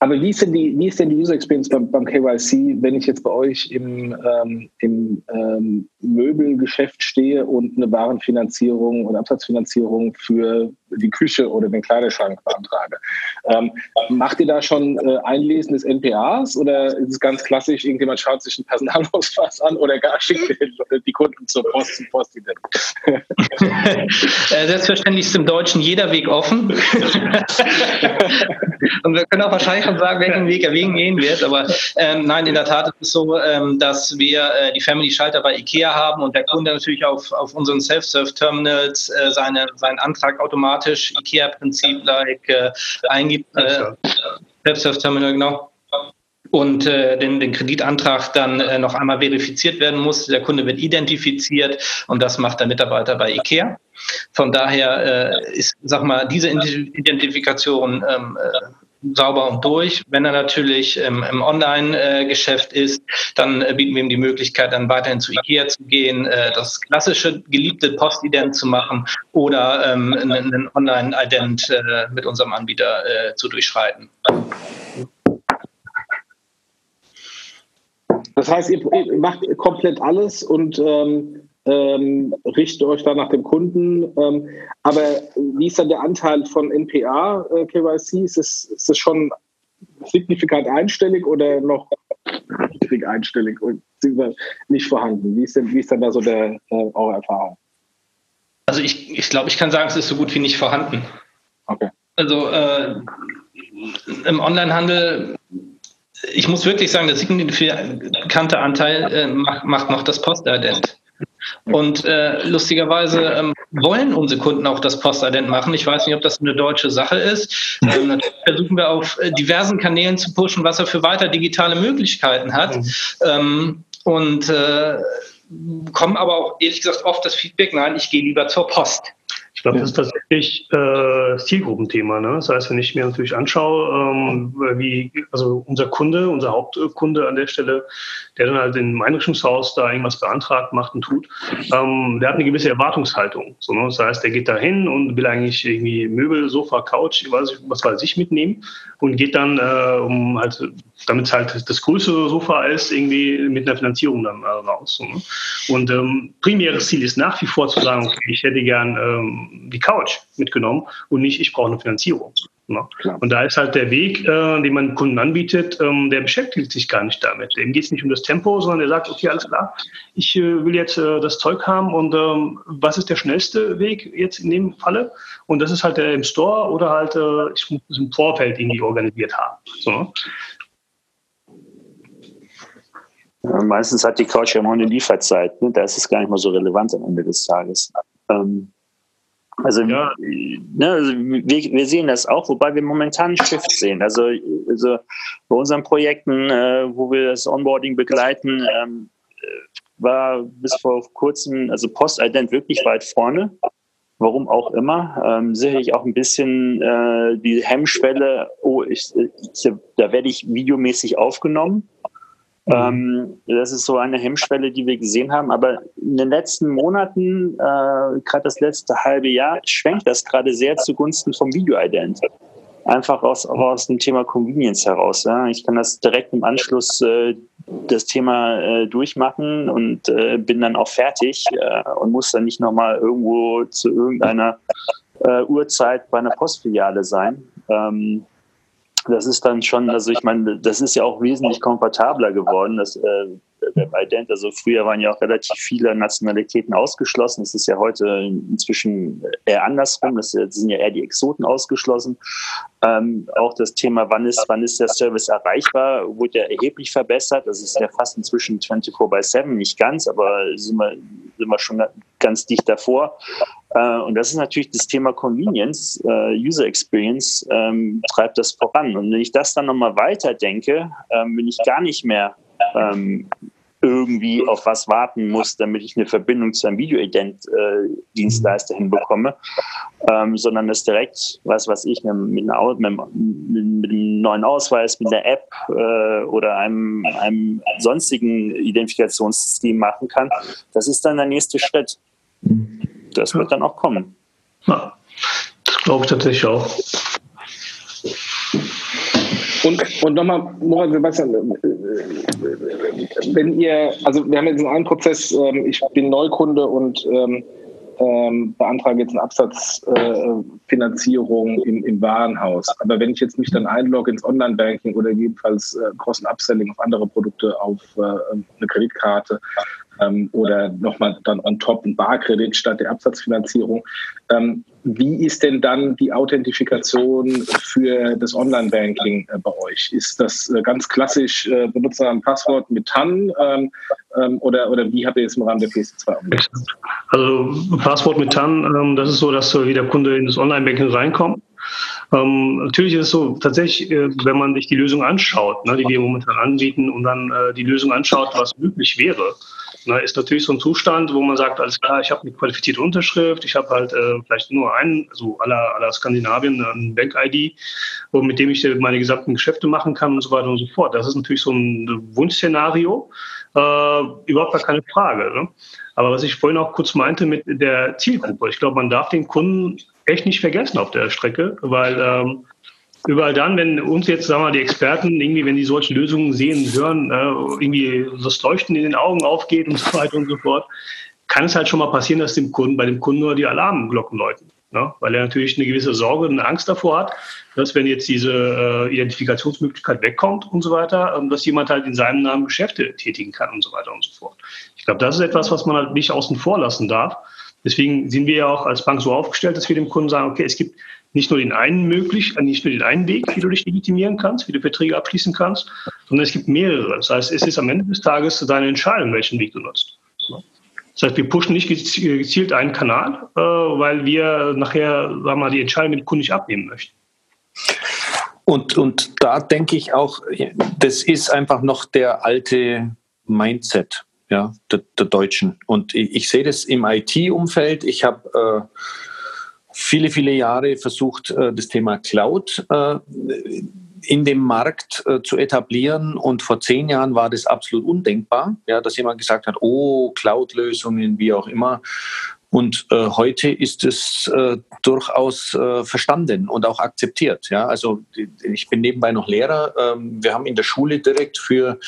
Aber wie ist denn die, wie ist denn die User Experience beim, beim KYC, wenn ich jetzt bei euch im, ähm, im ähm, Möbelgeschäft stehe und eine Warenfinanzierung oder Absatzfinanzierung für die Küche oder den Kleiderschrank beantrage? Ähm, macht ihr da schon äh, Einlesen des NPAs oder ist es ganz klassisch, irgendjemand schaut sich einen Personalausweis an oder gar schickt die Kunden zur Post zum Postident? Äh, selbstverständlich ist im Deutschen jeder Weg offen. und wir können auch wahrscheinlich schon sagen, welchen Weg er wegen gehen wird. Aber ähm, nein, in der Tat ist es so, ähm, dass wir äh, die Family-Schalter bei IKEA haben und der Kunde natürlich auf, auf unseren Self-Serve-Terminals äh, seine, seinen Antrag automatisch IKEA-Prinzip like äh, eingibt. Äh, Self-Serve-Terminal, genau und äh, den, den Kreditantrag dann äh, noch einmal verifiziert werden muss. Der Kunde wird identifiziert und das macht der Mitarbeiter bei IKEA. Von daher äh, ist, sag mal, diese Identifikation ähm, äh, sauber und durch. Wenn er natürlich ähm, im Online-Geschäft ist, dann äh, bieten wir ihm die Möglichkeit, dann weiterhin zu IKEA zu gehen, äh, das klassische geliebte Postident zu machen oder ähm, einen Online-Ident äh, mit unserem Anbieter äh, zu durchschreiten. Das heißt, ihr, ihr macht komplett alles und ähm, ähm, richtet euch da nach dem Kunden. Ähm, aber wie ist dann der Anteil von NPA äh, KYC? Ist es, ist es schon signifikant einstellig oder noch niedrig einstellig und nicht vorhanden? Wie ist denn, wie ist denn da so der, äh, eure Erfahrung? Also ich, ich glaube, ich kann sagen, es ist so gut wie nicht vorhanden. Okay. Also äh, im Onlinehandel ich muss wirklich sagen, der signifikante Anteil äh, macht, macht, noch das Postident. Und äh, lustigerweise ähm, wollen unsere Kunden auch das Postident machen. Ich weiß nicht, ob das eine deutsche Sache ist. Ähm, natürlich versuchen wir auf äh, diversen Kanälen zu pushen, was er für weiter digitale Möglichkeiten hat. Mhm. Ähm, und äh, kommen aber auch ehrlich gesagt oft das Feedback, nein, ich gehe lieber zur Post. Ich glaube, das ist tatsächlich äh, Zielgruppenthema. Ne? Das heißt, wenn ich mir natürlich anschaue, ähm, wie, also unser Kunde, unser Hauptkunde an der Stelle, der dann halt im Einrichtungshaus da irgendwas beantragt, macht und tut, ähm, der hat eine gewisse Erwartungshaltung. So, ne? Das heißt, der geht da hin und will eigentlich irgendwie Möbel, Sofa, Couch, was weiß ich mitnehmen und geht dann, äh, um halt, damit es halt das größere Sofa ist, irgendwie mit einer Finanzierung dann äh, raus. So, ne? Und ähm, primäres Ziel ist nach wie vor zu sagen, okay, ich hätte gern ähm, die Couch mitgenommen und nicht, ich brauche eine Finanzierung. Ne? Und da ist halt der Weg, äh, den man Kunden anbietet, ähm, der beschäftigt sich gar nicht damit. Dem geht es nicht um das Tempo, sondern der sagt, okay, alles klar, ich äh, will jetzt äh, das Zeug haben und ähm, was ist der schnellste Weg jetzt in dem Falle? Und das ist halt im Store oder halt, äh, ich muss es im Vorfeld irgendwie organisiert haben. So, ne? meistens hat die Couch ja immer eine Lieferzeit. Ne? Da ist es gar nicht mal so relevant am Ende des Tages. Ähm, also, ja. ne, also wir, wir, sehen das auch, wobei wir momentan einen Shift sehen. Also, also bei unseren Projekten, äh, wo wir das Onboarding begleiten, ähm, äh, war bis vor kurzem, also Post-Ident wirklich weit vorne. Warum auch immer. Ähm, sicherlich auch ein bisschen äh, die Hemmschwelle, oh, ich, ich, da werde ich videomäßig aufgenommen. Mhm. Ähm, das ist so eine Hemmschwelle, die wir gesehen haben. Aber in den letzten Monaten, äh, gerade das letzte halbe Jahr, schwenkt das gerade sehr zugunsten vom Video-Ident. Einfach aus, aus dem Thema Convenience heraus. Ja. Ich kann das direkt im Anschluss äh, das Thema äh, durchmachen und äh, bin dann auch fertig äh, und muss dann nicht nochmal irgendwo zu irgendeiner äh, Uhrzeit bei einer Postfiliale sein. Ähm, das ist dann schon, also ich meine, das ist ja auch wesentlich komfortabler geworden, das äh, Web-Ident. Also früher waren ja auch relativ viele Nationalitäten ausgeschlossen. Das ist ja heute inzwischen eher andersrum. Das sind ja eher die Exoten ausgeschlossen. Ähm, auch das Thema, wann ist, wann ist der Service erreichbar, wurde ja erheblich verbessert. Das ist ja fast inzwischen 24 by 7, nicht ganz, aber sind wir, sind wir schon ganz dicht davor. Äh, und das ist natürlich das Thema Convenience, äh, User Experience, ähm, treibt das voran. Und wenn ich das dann nochmal weiterdenke, ähm, bin ich gar nicht mehr ähm, irgendwie auf was warten muss, damit ich eine Verbindung zu einem Videoident-Dienstleister äh, hinbekomme, ähm, sondern das direkt, was was ich, mit, einem neuen Ausweis, mit einer App oder einem, einem sonstigen Identifikationssystem machen kann. Das ist dann der nächste Schritt. Das wird dann auch kommen. Ja, das glaube ich tatsächlich auch. Und, und nochmal, Moritz Sebastian, wenn ihr, also wir haben jetzt einen Prozess, ähm, ich bin Neukunde und ähm, ähm, beantrage jetzt eine Absatzfinanzierung äh, im, im Warenhaus. Aber wenn ich jetzt mich dann einlogge ins Online-Banking oder jedenfalls äh, Cross-Upselling auf andere Produkte, auf äh, eine Kreditkarte, ähm, oder nochmal dann on top ein Barkredit statt der Absatzfinanzierung. Ähm, wie ist denn dann die Authentifikation für das Online-Banking äh, bei euch? Ist das äh, ganz klassisch äh, Benutzer ein Passwort mit TAN ähm, ähm, oder, oder wie habt ihr jetzt im Rahmen der PS2 umgesetzt? Also Passwort mit TAN, ähm, das ist so, dass wie der Kunde in das Online-Banking reinkommt. Natürlich ist es so, tatsächlich, wenn man sich die Lösung anschaut, ne, die wir momentan anbieten und dann die Lösung anschaut, was möglich wäre, Ne, ist natürlich so ein Zustand, wo man sagt, alles klar, ich habe eine qualifizierte Unterschrift, ich habe halt äh, vielleicht nur einen, so aller, aller Skandinavien, ein Bank-ID, mit dem ich meine gesamten Geschäfte machen kann und so weiter und so fort. Das ist natürlich so ein Wunschszenario, äh, überhaupt gar keine Frage. Ne? Aber was ich vorhin auch kurz meinte mit der Zielgruppe, ich glaube, man darf den Kunden echt nicht vergessen auf der Strecke, weil ähm, überall dann, wenn uns jetzt, sagen wir mal, die Experten irgendwie, wenn die solche Lösungen sehen, hören, äh, irgendwie das Leuchten in den Augen aufgeht und so weiter und so fort, kann es halt schon mal passieren, dass dem Kunden, bei dem Kunden nur die Alarmglocken läuten. Ne? Weil er natürlich eine gewisse Sorge und Angst davor hat, dass wenn jetzt diese äh, Identifikationsmöglichkeit wegkommt und so weiter, ähm, dass jemand halt in seinem Namen Geschäfte tätigen kann und so weiter und so fort. Ich glaube, das ist etwas, was man halt nicht außen vor lassen darf. Deswegen sind wir ja auch als Bank so aufgestellt, dass wir dem Kunden sagen, okay, es gibt nicht nur den einen möglich, äh, nicht nur den einen Weg, wie du dich legitimieren kannst, wie du Verträge abschließen kannst, sondern es gibt mehrere. Das heißt, es ist am Ende des Tages deine Entscheidung, welchen Weg du nutzt. Das heißt, wir pushen nicht gezielt einen Kanal, äh, weil wir nachher sagen wir mal, die Entscheidung mit dem Kunden nicht abnehmen möchten. Und, und da denke ich auch, das ist einfach noch der alte Mindset ja, der, der Deutschen. Und ich, ich sehe das im IT-Umfeld. Ich habe äh, viele, viele Jahre versucht, äh, das Thema Cloud äh, in dem Markt äh, zu etablieren. Und vor zehn Jahren war das absolut undenkbar, ja, dass jemand gesagt hat, oh, Cloud-Lösungen, wie auch immer. Und äh, heute ist es äh, durchaus äh, verstanden und auch akzeptiert. Ja? Also ich bin nebenbei noch Lehrer. Ähm, wir haben in der Schule direkt für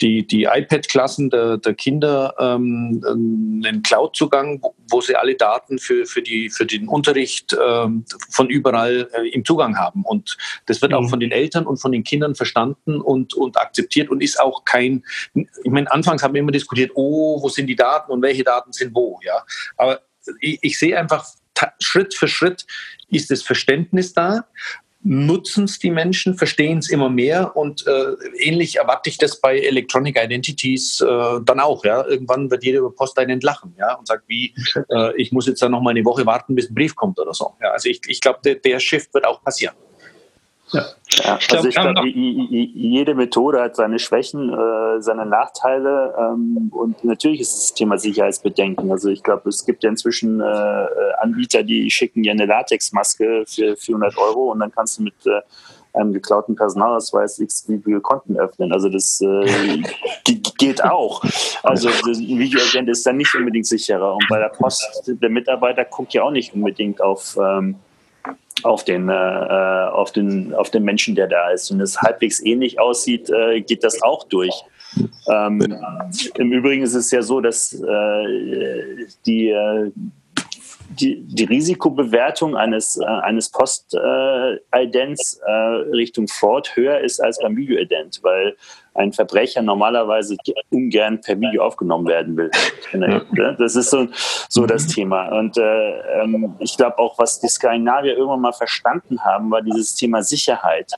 die, die iPad-Klassen der, der Kinder ähm, einen Cloud-Zugang, wo, sie alle Daten für, für, die, für den Unterricht ähm, von überall äh, im Zugang haben. Und das wird mhm. auch von den Eltern und von den Kindern verstanden und, und akzeptiert und ist auch kein, ich meine, anfangs haben wir immer diskutiert, oh, wo sind die Daten und welche Daten sind wo. Ja? Aber ich, ich sehe einfach, Schritt für Schritt ist das Verständnis da. nutzen es die Menschen, verstehen es immer mehr und äh, ähnlich erwarte ich das bei Electronic Identities äh, dann auch. Ja? Irgendwann wird jeder über Post einen lachen ja? und sagt, wie, äh, ich muss jetzt dann noch mal eine Woche warten, bis ein Brief kommt oder so. Ja? Also ich, ich glaube, der, der Shift wird auch passieren. Ja. ja ich also ich glaube, jede Methode hat seine Schwächen, äh, seine Nachteile ähm, und natürlich ist das Thema Sicherheitsbedenken. Also ich glaube, es gibt ja inzwischen äh, äh, Anbieter, die schicken dir eine Latexmaske für 400 Euro und dann kannst du mit äh, einem geklauten Personalausweis x beliebige Konten öffnen. Also das äh, geht auch. Also ein Videoagent ist dann nicht unbedingt sicherer. Und bei der Post, der Mitarbeiter guckt ja auch nicht unbedingt auf ähm, auf den, äh, auf, den, auf den Menschen, der da ist. Und es halbwegs ähnlich aussieht, äh, geht das auch durch. Ähm, Im Übrigen ist es ja so, dass äh, die, äh, die, die Risikobewertung eines, äh, eines Post-Idents äh, Richtung Fraud höher ist als beim Video-Ident, weil ein Verbrecher normalerweise ungern per Video aufgenommen werden will. Das ist so, so das mhm. Thema. Und äh, ähm, ich glaube auch, was die Skandinavier irgendwann mal verstanden haben, war dieses Thema Sicherheit.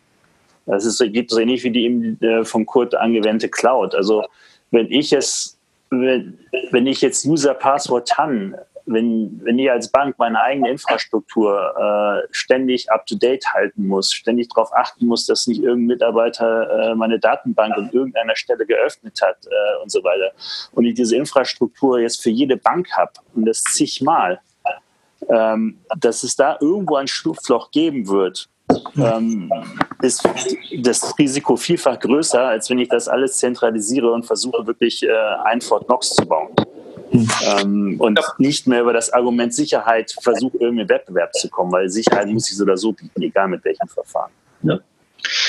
Das ist, geht so ähnlich wie die eben äh, vom Kurt angewendete Cloud. Also wenn ich es, wenn, wenn ich jetzt User Password TAN wenn, wenn ich als Bank meine eigene Infrastruktur äh, ständig up-to-date halten muss, ständig darauf achten muss, dass nicht irgendein Mitarbeiter äh, meine Datenbank an irgendeiner Stelle geöffnet hat äh, und so weiter, und ich diese Infrastruktur jetzt für jede Bank habe und das zigmal, ähm, dass es da irgendwo ein Schlupfloch geben wird, ähm, ist das Risiko vielfach größer, als wenn ich das alles zentralisiere und versuche wirklich äh, ein Fort Knox zu bauen ähm, und nicht mehr über das Argument Sicherheit versucht, irgendwie Wettbewerb zu kommen, weil Sicherheit muss sich so oder so bieten, egal mit welchem Verfahren. Ja.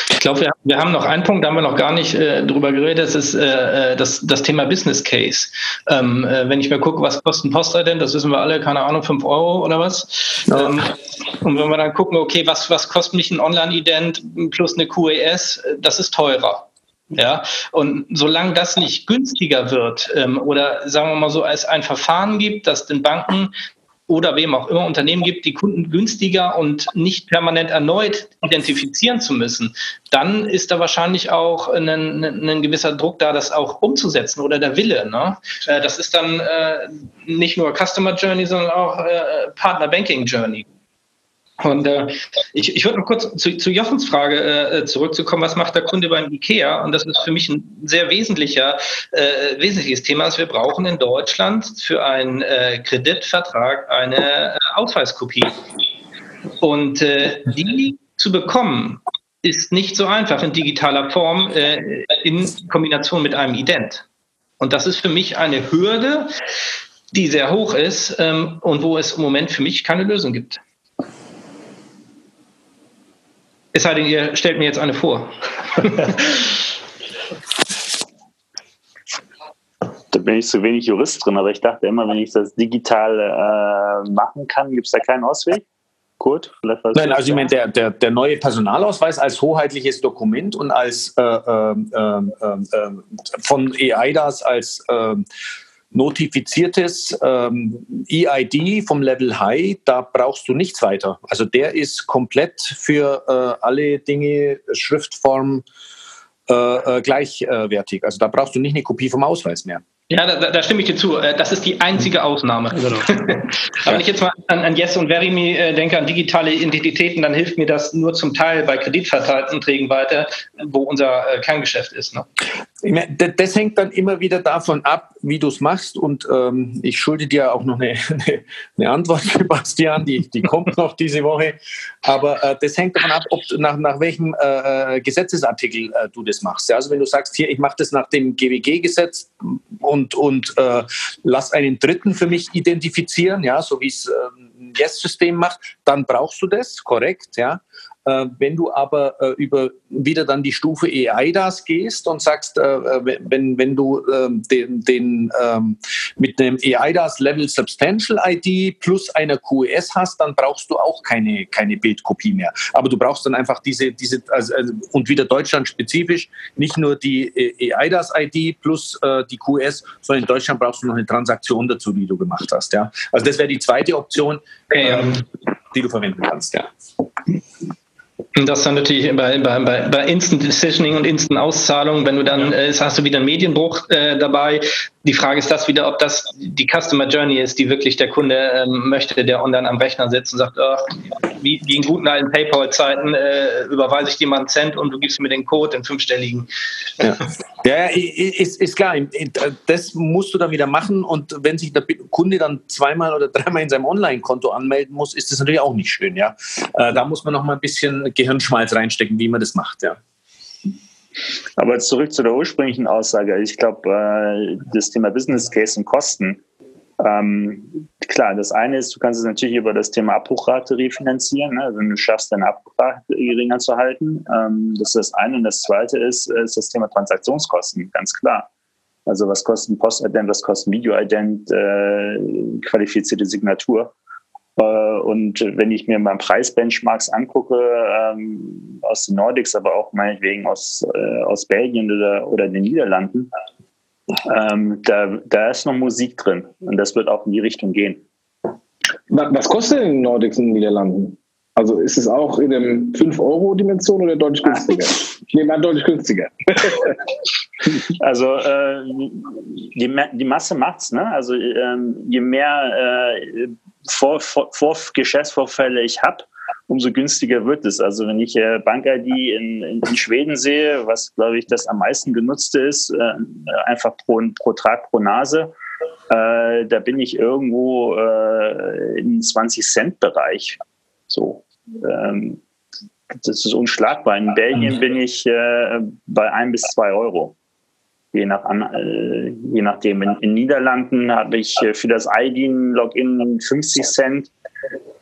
Ich glaube, wir, haben noch einen Punkt, da haben wir noch gar nicht äh, drüber geredet, das ist äh, äh, das, das Thema Business Case. Ähm, äh, wenn ich mir gucke, was kostet ein Postident, das wissen wir alle, keine Ahnung, 5 Euro oder was. Ja. Ähm, und wenn wir dann gucken, okay, was, was kostet mich ein Online-Ident plus eine QES, das ist teurer. Ja, und solange das nicht günstiger wird ähm, oder sagen wir mal so, als ein Verfahren gibt, das den Banken oder wem auch immer Unternehmen gibt, die Kunden günstiger und nicht permanent erneut identifizieren zu müssen, dann ist da wahrscheinlich auch ein, ein gewisser Druck da, das auch umzusetzen oder der Wille. Ne? Äh, das ist dann äh, nicht nur Customer Journey, sondern auch äh, Partner Banking Journey. Und äh, ich, ich würde noch kurz zu, zu Jochens Frage äh, zurückzukommen, was macht der Kunde beim IKEA? Und das ist für mich ein sehr wesentlicher, äh, wesentliches Thema, dass wir brauchen in Deutschland für einen äh, Kreditvertrag eine äh, Ausweiskopie. Und äh, die zu bekommen, ist nicht so einfach in digitaler Form äh, in Kombination mit einem Ident. Und das ist für mich eine Hürde, die sehr hoch ist ähm, und wo es im Moment für mich keine Lösung gibt. Es sei denn, ihr stellt mir jetzt eine vor. da bin ich zu wenig Jurist drin, aber ich dachte immer, wenn ich das digital äh, machen kann, gibt es da keinen Ausweg? Kurt, Nein, also ich meine, der, der, der neue Personalausweis als hoheitliches Dokument und als äh, äh, von EIDAS als notifiziertes ähm, EID vom Level High, da brauchst du nichts weiter. Also der ist komplett für äh, alle Dinge Schriftform äh, äh, gleichwertig. Also da brauchst du nicht eine Kopie vom Ausweis mehr. Ja, da, da, stimme ich dir zu. Äh, das ist die einzige Ausnahme. Genau. wenn ich jetzt mal an, an Jess und Verimi äh, denke, an digitale Identitäten, dann hilft mir das nur zum Teil bei Kreditverträgen weiter, wo unser äh, Kerngeschäft ist. Ne? Das hängt dann immer wieder davon ab, wie du es machst. Und ähm, ich schulde dir auch noch eine, eine, eine, Antwort, Sebastian, die, die kommt noch diese Woche. Aber äh, das hängt davon ab, ob, nach, nach welchem äh, Gesetzesartikel äh, du das machst. Ja, also wenn du sagst, hier, ich mache das nach dem GWG-Gesetz und, und äh, lass einen Dritten für mich identifizieren, ja, so wie es ein ähm, Yes-System macht, dann brauchst du das, korrekt, ja. Äh, wenn du aber äh, über wieder dann die Stufe EIDAS gehst und sagst, äh, wenn, wenn du ähm, den, den ähm, mit einem EIDAS Level Substantial ID plus einer QES hast, dann brauchst du auch keine, keine Bildkopie mehr. Aber du brauchst dann einfach diese, diese also, und wieder Deutschland spezifisch, nicht nur die EIDAS ID plus die QS, sondern in Deutschland brauchst du noch eine Transaktion dazu, die du gemacht hast. Ja? Also das wäre die zweite Option, ähm, die du verwenden kannst. Ja. Das ist dann natürlich bei, bei, bei Instant Decisioning und Instant Auszahlung, wenn du dann, äh, hast du wieder einen Medienbruch äh, dabei. Die Frage ist das wieder, ob das die Customer Journey ist, die wirklich der Kunde ähm, möchte, der online am Rechner sitzt und sagt, oh, wie, wie, in guten alten PayPal-Zeiten äh, überweise ich dir mal einen Cent und du gibst mir den Code in fünfstelligen. Ja, ja ist, ist klar. Das musst du dann wieder machen und wenn sich der Kunde dann zweimal oder dreimal in seinem Online-Konto anmelden muss, ist das natürlich auch nicht schön. Ja, äh, da muss man noch mal ein bisschen Gehirnschmalz reinstecken, wie man das macht, ja. Aber zurück zu der ursprünglichen Aussage. Ich glaube, äh, das Thema Business Case und Kosten. Ähm, klar, das eine ist, du kannst es natürlich über das Thema Abbruchrate refinanzieren, ne? wenn du schaffst, deine Abbruchrate geringer zu halten. Ähm, das ist das eine. Und das zweite ist, ist das Thema Transaktionskosten, ganz klar. Also was kostet ein Post-Ident, was kostet ein Video-Ident, äh, qualifizierte Signatur. Äh, und wenn ich mir mal Preisbenchmarks angucke, ähm, aus den Nordics, aber auch meinetwegen aus, äh, aus Belgien oder, oder den Niederlanden, ähm, da, da ist noch Musik drin. Und das wird auch in die Richtung gehen. Was kostet denn in den Nordics und den Niederlanden? Also ist es auch in der 5-Euro-Dimension oder deutlich günstiger? Ich nehme an, deutlich günstiger. also äh, die, die Masse macht's, ne? Also ähm, je mehr äh, vor, vor, vor Geschäftsvorfälle ich habe, umso günstiger wird es. Also wenn ich äh, Bank-ID in, in, Schweden sehe, was glaube ich das am meisten genutzte ist, äh, einfach pro, pro Trag pro Nase, äh, da bin ich irgendwo äh, im 20-Cent-Bereich. So. Ähm, das ist unschlagbar. In Belgien bin ich äh, bei ein bis zwei Euro je, nach, äh, je nachdem. In den Niederlanden habe ich äh, für das ID-Login 50 Cent.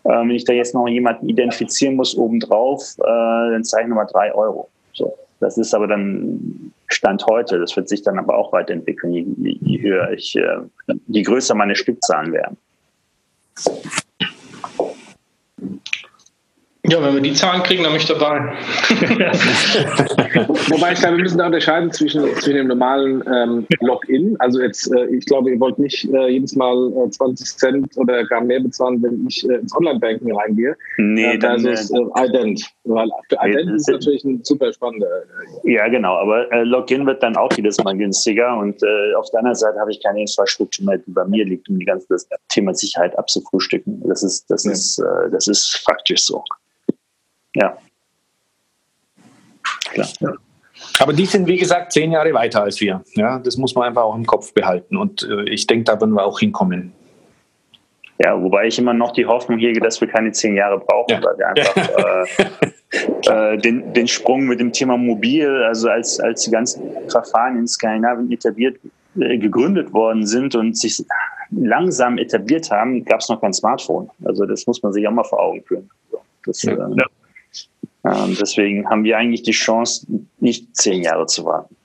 Äh, wenn ich da jetzt noch jemanden identifizieren muss obendrauf, äh, dann ich nochmal 3 Euro. So. Das ist aber dann Stand heute. Das wird sich dann aber auch weiterentwickeln, je, je höher ich, äh, je größer meine Stückzahlen werden. Ja, wenn wir die Zahlen kriegen, dann bin ich dabei. Wobei ich glaube, wir müssen da unterscheiden zwischen, zwischen dem normalen ähm, Login. Also jetzt, äh, ich glaube, ihr wollt nicht äh, jedes Mal äh, 20 Cent oder gar mehr bezahlen, wenn ich äh, ins Online-Banking reingehe. Nee, äh, dann ist äh, Ident. Weil für Ident ist natürlich ein super spannender. ja, genau. Aber Login wird dann auch jedes Mal günstiger. Und auf der anderen Seite habe ich keine Infrastruktur mehr, die bei mir liegt, um die ganze das Thema Sicherheit abzufrühstücken. Das ist, das ja. ist, das ist faktisch so. Ja. Klar. Ja. Aber die sind, wie gesagt, zehn Jahre weiter als wir. Ja, das muss man einfach auch im Kopf behalten. Und äh, ich denke, da werden wir auch hinkommen. Ja, wobei ich immer noch die Hoffnung hege, dass wir keine zehn Jahre brauchen, ja. weil wir einfach äh, äh, den, den Sprung mit dem Thema Mobil, also als, als die ganzen Verfahren in Skandinavien etabliert, äh, gegründet worden sind und sich langsam etabliert haben, gab es noch kein Smartphone. Also das muss man sich auch mal vor Augen führen. Das, ja. Äh, ähm, deswegen haben wir eigentlich die Chance, nicht zehn Jahre zu warten.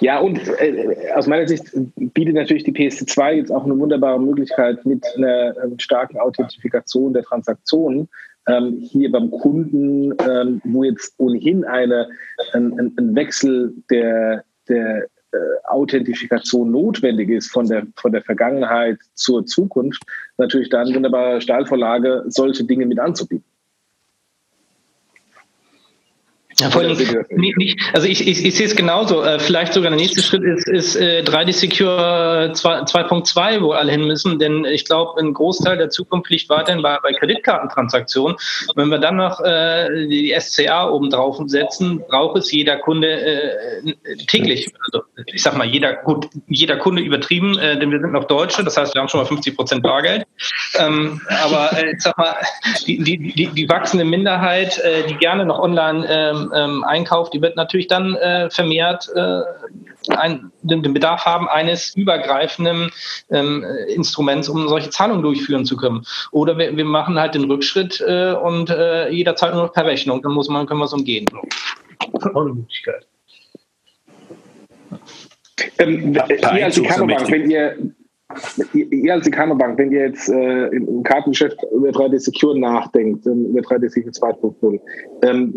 Ja, und äh, aus meiner Sicht bietet natürlich die PSD2 jetzt auch eine wunderbare Möglichkeit mit einer äh, starken Authentifikation der Transaktionen ähm, hier beim Kunden, ähm, wo jetzt ohnehin eine, ein, ein Wechsel der, der äh, Authentifikation notwendig ist von der, von der Vergangenheit zur Zukunft, natürlich dann wunderbare Stahlvorlage, solche Dinge mit anzubieten. Ja, vor allem, also ich, ich, ich sehe es genauso. Äh, vielleicht sogar der nächste Schritt ist, ist äh, 3D Secure 2.2, wo alle hin müssen, denn ich glaube, ein Großteil der Zukunft liegt weiterhin bei, bei Kreditkartentransaktionen. Wenn wir dann noch äh, die SCA oben drauf setzen, braucht es jeder Kunde äh, täglich. Also ich sag mal, jeder, gut, jeder Kunde übertrieben, äh, denn wir sind noch Deutsche, das heißt, wir haben schon mal 50 Prozent Bargeld. Ähm, aber äh, ich sag mal, die, die, die, die wachsende Minderheit, äh, die gerne noch online ähm, ähm, einkauft, die wird natürlich dann äh, vermehrt äh, ein, den, den, Bedarf haben eines übergreifenden ähm, Instruments, um solche Zahlungen durchführen zu können. Oder wir, wir machen halt den Rückschritt äh, und äh, jeder zahlt nur noch per Rechnung, dann muss man, können wir es umgehen. Auch eine Möglichkeit. Ähm, ja, ihr als Bank, wenn ihr ihr als Bank, wenn ihr jetzt äh, im Kartengeschäft über 3D Secure nachdenkt, über 3D Secure 2.0, ähm,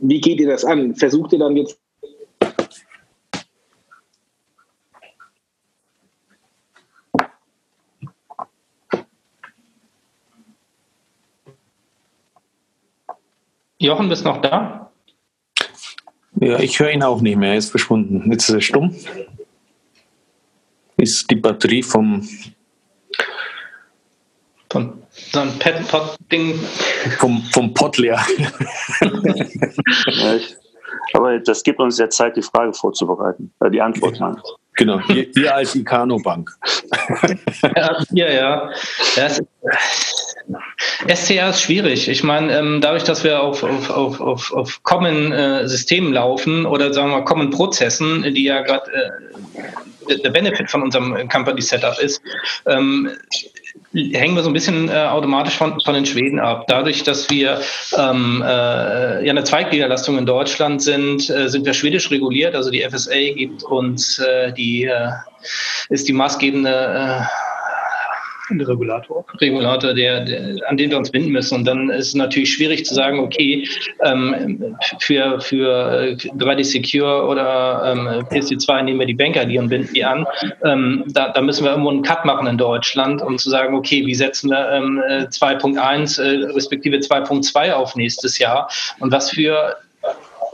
wie geht ihr das an? Versucht ihr dann jetzt Jochen, bist noch da? Ja, ich höre ihn auch nicht mehr. Er ist verschwunden. Jetzt ist er stumm. Ist die Batterie vom. Von so ein Pet-Pot-Ding. Vom, vom Pott leer. ja, ich, aber das gibt uns ja Zeit, die Frage vorzubereiten, äh, die Antwort. Ja. Genau, ihr, ihr als Icano-Bank. ja, ja. ja. Das, SCR ist schwierig. Ich meine, ähm, dadurch, dass wir auf, auf, auf, auf, auf Common-Systemen äh, laufen oder sagen wir Common-Prozessen, die ja gerade äh, der Benefit von unserem Company-Setup ist, ähm, hängen wir so ein bisschen äh, automatisch von, von den Schweden ab. Dadurch, dass wir ähm, äh, ja eine Zweitgliederlastung in Deutschland sind, äh, sind wir schwedisch reguliert. Also die FSA gibt uns äh, die äh, ist die maßgebende äh, Regulator. Regulator, der, der, an den wir uns binden müssen. Und dann ist es natürlich schwierig zu sagen, okay, ähm, für, für 3D Secure oder ähm, PSD2 nehmen wir die Bank-ID und binden die an. Ähm, da, da, müssen wir irgendwo einen Cut machen in Deutschland, um zu sagen, okay, wie setzen wir ähm, 2.1 äh, respektive 2.2 auf nächstes Jahr und was für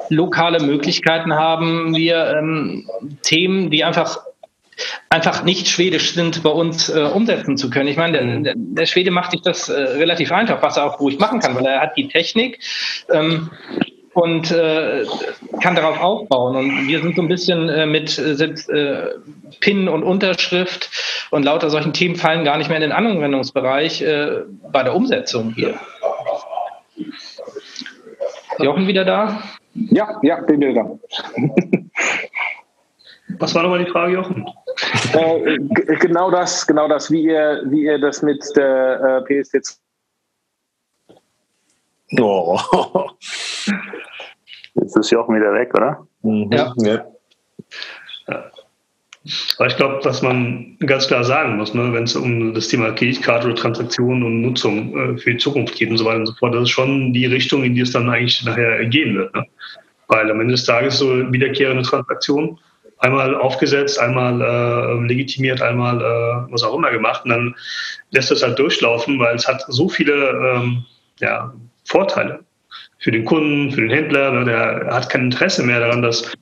lokale Möglichkeiten haben wir, ähm, Themen, die einfach einfach nicht schwedisch sind, bei uns äh, umsetzen zu können. Ich meine, der, der, Schwede macht sich das äh, relativ einfach, was er auch ruhig machen kann, weil er hat die Technik ähm, und äh, kann darauf aufbauen. Und wir sind so ein bisschen äh, mit äh, PIN und Unterschrift und lauter solchen Themen fallen gar nicht mehr in den Anwendungsbereich äh, bei der Umsetzung hier. Jochen wieder da? Ja, ja, bin wieder da. Was war nochmal die Frage, Jochen? Äh, genau das, genau das, wie ihr, wie ihr das mit der äh, PSD2. Oh. Jetzt ist Jochen wieder weg, oder? Mhm. Ja. ja. Aber ich glaube, was man ganz klar sagen muss, ne, wenn es um das Thema Kreditkarte oder Transaktionen und Nutzung äh, für die Zukunft geht und so weiter und so fort, das ist schon die Richtung, in die es dann eigentlich nachher gehen wird. Ne? Weil am Ende des Tages so wiederkehrende Transaktionen einmal aufgesetzt, einmal äh, legitimiert, einmal äh, was auch immer gemacht und dann lässt es halt durchlaufen, weil es hat so viele ähm, ja, Vorteile für den Kunden, für den Händler. Ne, der hat kein Interesse mehr daran, dass,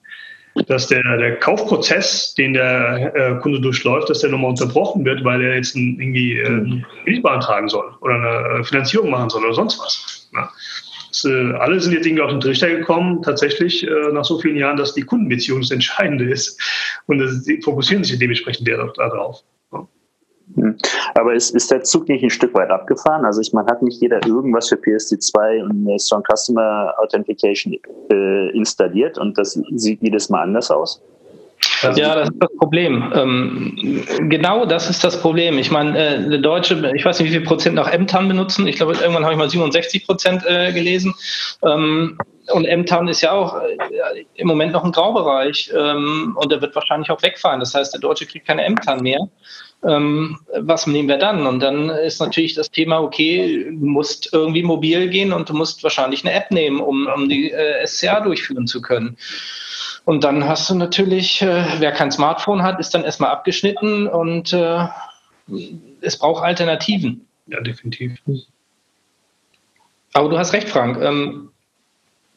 dass der, der Kaufprozess, den der äh, Kunde durchläuft, dass der nochmal unterbrochen wird, weil er jetzt ein, irgendwie äh, einen Kredit beantragen soll oder eine Finanzierung machen soll oder sonst was. Ne? Äh, alle sind jetzt irgendwie auf den Trichter gekommen, tatsächlich äh, nach so vielen Jahren, dass die Kundenbeziehung das Entscheidende ist. Und das, die fokussieren sich dementsprechend darauf. Hm. Aber ist, ist der Zug nicht ein Stück weit abgefahren? Also ich meine, hat nicht jeder irgendwas für PSD2 und Strong Customer Authentication äh, installiert und das sieht jedes Mal anders aus? Ja, das ist das Problem. Ähm, genau das ist das Problem. Ich meine, äh, eine Deutsche, ich weiß nicht, wie viel Prozent noch MTAN benutzen. Ich glaube, irgendwann habe ich mal 67 Prozent äh, gelesen. Ähm, und MTAN ist ja auch äh, im Moment noch ein Graubereich ähm, und der wird wahrscheinlich auch wegfallen. Das heißt, der Deutsche kriegt keine MTAN mehr. Ähm, was nehmen wir dann? Und dann ist natürlich das Thema, okay, du musst irgendwie mobil gehen und du musst wahrscheinlich eine App nehmen, um, um die äh, SCA durchführen zu können. Und dann hast du natürlich, äh, wer kein Smartphone hat, ist dann erstmal abgeschnitten und äh, es braucht Alternativen. Ja, definitiv. Aber du hast recht, Frank. Ähm,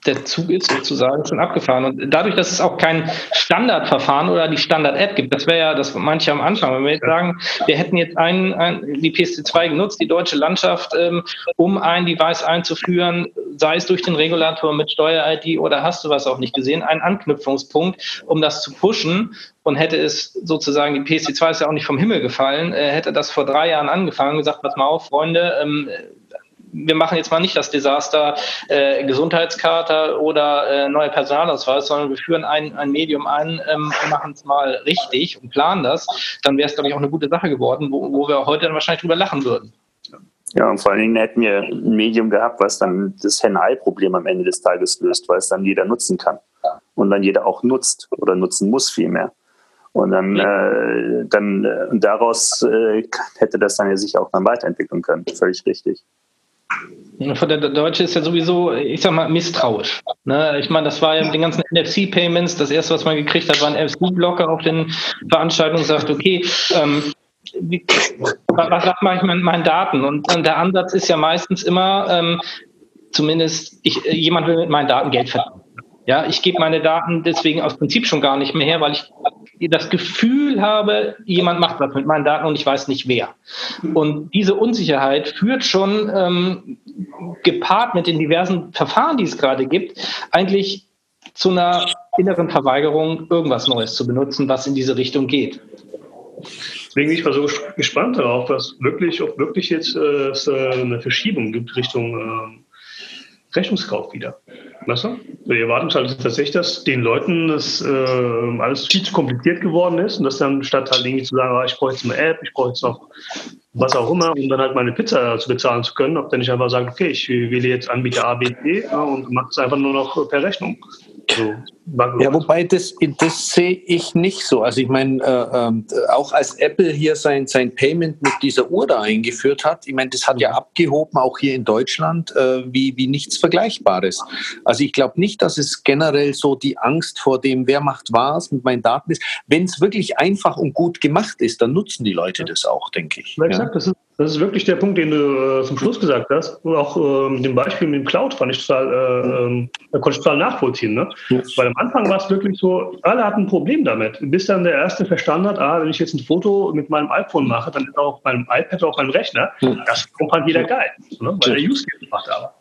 der Zug ist sozusagen schon abgefahren. Und dadurch, dass es auch kein Standardverfahren oder die Standard-App gibt, das wäre ja, das manche am Anfang, wenn wir jetzt sagen, wir hätten jetzt ein, ein, die PSD2 genutzt, die deutsche Landschaft, ähm, um ein Device einzuführen, sei es durch den Regulator mit Steuer-ID oder hast du was auch nicht gesehen, ein Anknüpfungspunkt, um das zu pushen und hätte es sozusagen, die PSD2 ist ja auch nicht vom Himmel gefallen, äh, hätte das vor drei Jahren angefangen, gesagt, pass mal auf, Freunde, ähm, wir machen jetzt mal nicht das Desaster äh, Gesundheitskarte oder äh, neue Personalausweis, sondern wir führen ein, ein Medium ein ähm, und machen es mal richtig und planen das, dann wäre es, glaube ich, auch eine gute Sache geworden, wo, wo wir heute dann wahrscheinlich drüber lachen würden. Ja, und vor allen Dingen hätten wir ein Medium gehabt, was dann das Henne-Ei-Problem am Ende des Tages löst, weil es dann jeder nutzen kann. Und dann jeder auch nutzt oder nutzen muss vielmehr. Und dann, äh, dann äh, daraus äh, hätte das dann ja sich auch dann weiterentwickeln können. Völlig richtig. Der Deutsche ist ja sowieso, ich sag mal, misstrauisch. Ne? Ich meine, das war ja mit den ganzen NFC-Payments, das erste, was man gekriegt hat, war ein NFC-Blocker auf den Veranstaltungen, sagt, okay, ähm, wie, was, was mache ich mit meinen Daten? Und, und, der Ansatz ist ja meistens immer, ähm, zumindest ich, jemand will mit meinen Daten Geld verdienen. Ja, ich gebe meine Daten deswegen aus Prinzip schon gar nicht mehr her, weil ich das Gefühl habe, jemand macht was mit meinen Daten und ich weiß nicht wer. Und diese Unsicherheit führt schon ähm, gepaart mit den diversen Verfahren, die es gerade gibt, eigentlich zu einer inneren Verweigerung, irgendwas Neues zu benutzen, was in diese Richtung geht. Deswegen bin ich mal so gespannt darauf, dass wirklich, ob wirklich jetzt äh, es äh, eine Verschiebung gibt Richtung äh, Rechnungskauf wieder. Du? Die Erwartungshaltung ist tatsächlich, dass den Leuten das äh, alles viel zu kompliziert geworden ist und dass dann statt halt irgendwie zu sagen, ah, ich brauche jetzt eine App, ich brauche jetzt noch was auch immer, um dann halt meine Pizza zu bezahlen zu können, ob dann nicht einfach sagen, okay, ich wähle jetzt Anbieter A, B, C und mache es einfach nur noch per Rechnung. So, ja, wobei das, das sehe ich nicht so. Also ich meine, äh, äh, auch als Apple hier sein, sein Payment mit dieser Uhr da eingeführt hat, ich meine, das hat ja abgehoben, auch hier in Deutschland, äh, wie, wie nichts Vergleichbares. Also ich glaube nicht, dass es generell so die Angst vor dem, wer macht was mit meinen Daten ist. Wenn es wirklich einfach und gut gemacht ist, dann nutzen die Leute das auch, denke ich. Ja, ja. Das, ist, das ist wirklich der Punkt, den du äh, zum Schluss gesagt hast. Und auch äh, mit dem Beispiel mit dem Cloud fand ich total, äh, äh, konnte ich total nachvollziehen. Ne? Ja. Weil am Anfang war es wirklich so, alle hatten ein Problem damit. Bis dann der erste verstanden hat, ah, wenn ich jetzt ein Foto mit meinem iPhone mache, dann ist auch meinem iPad auf meinem Rechner. Das kommt halt jeder geil, ne? weil der Use Case macht aber.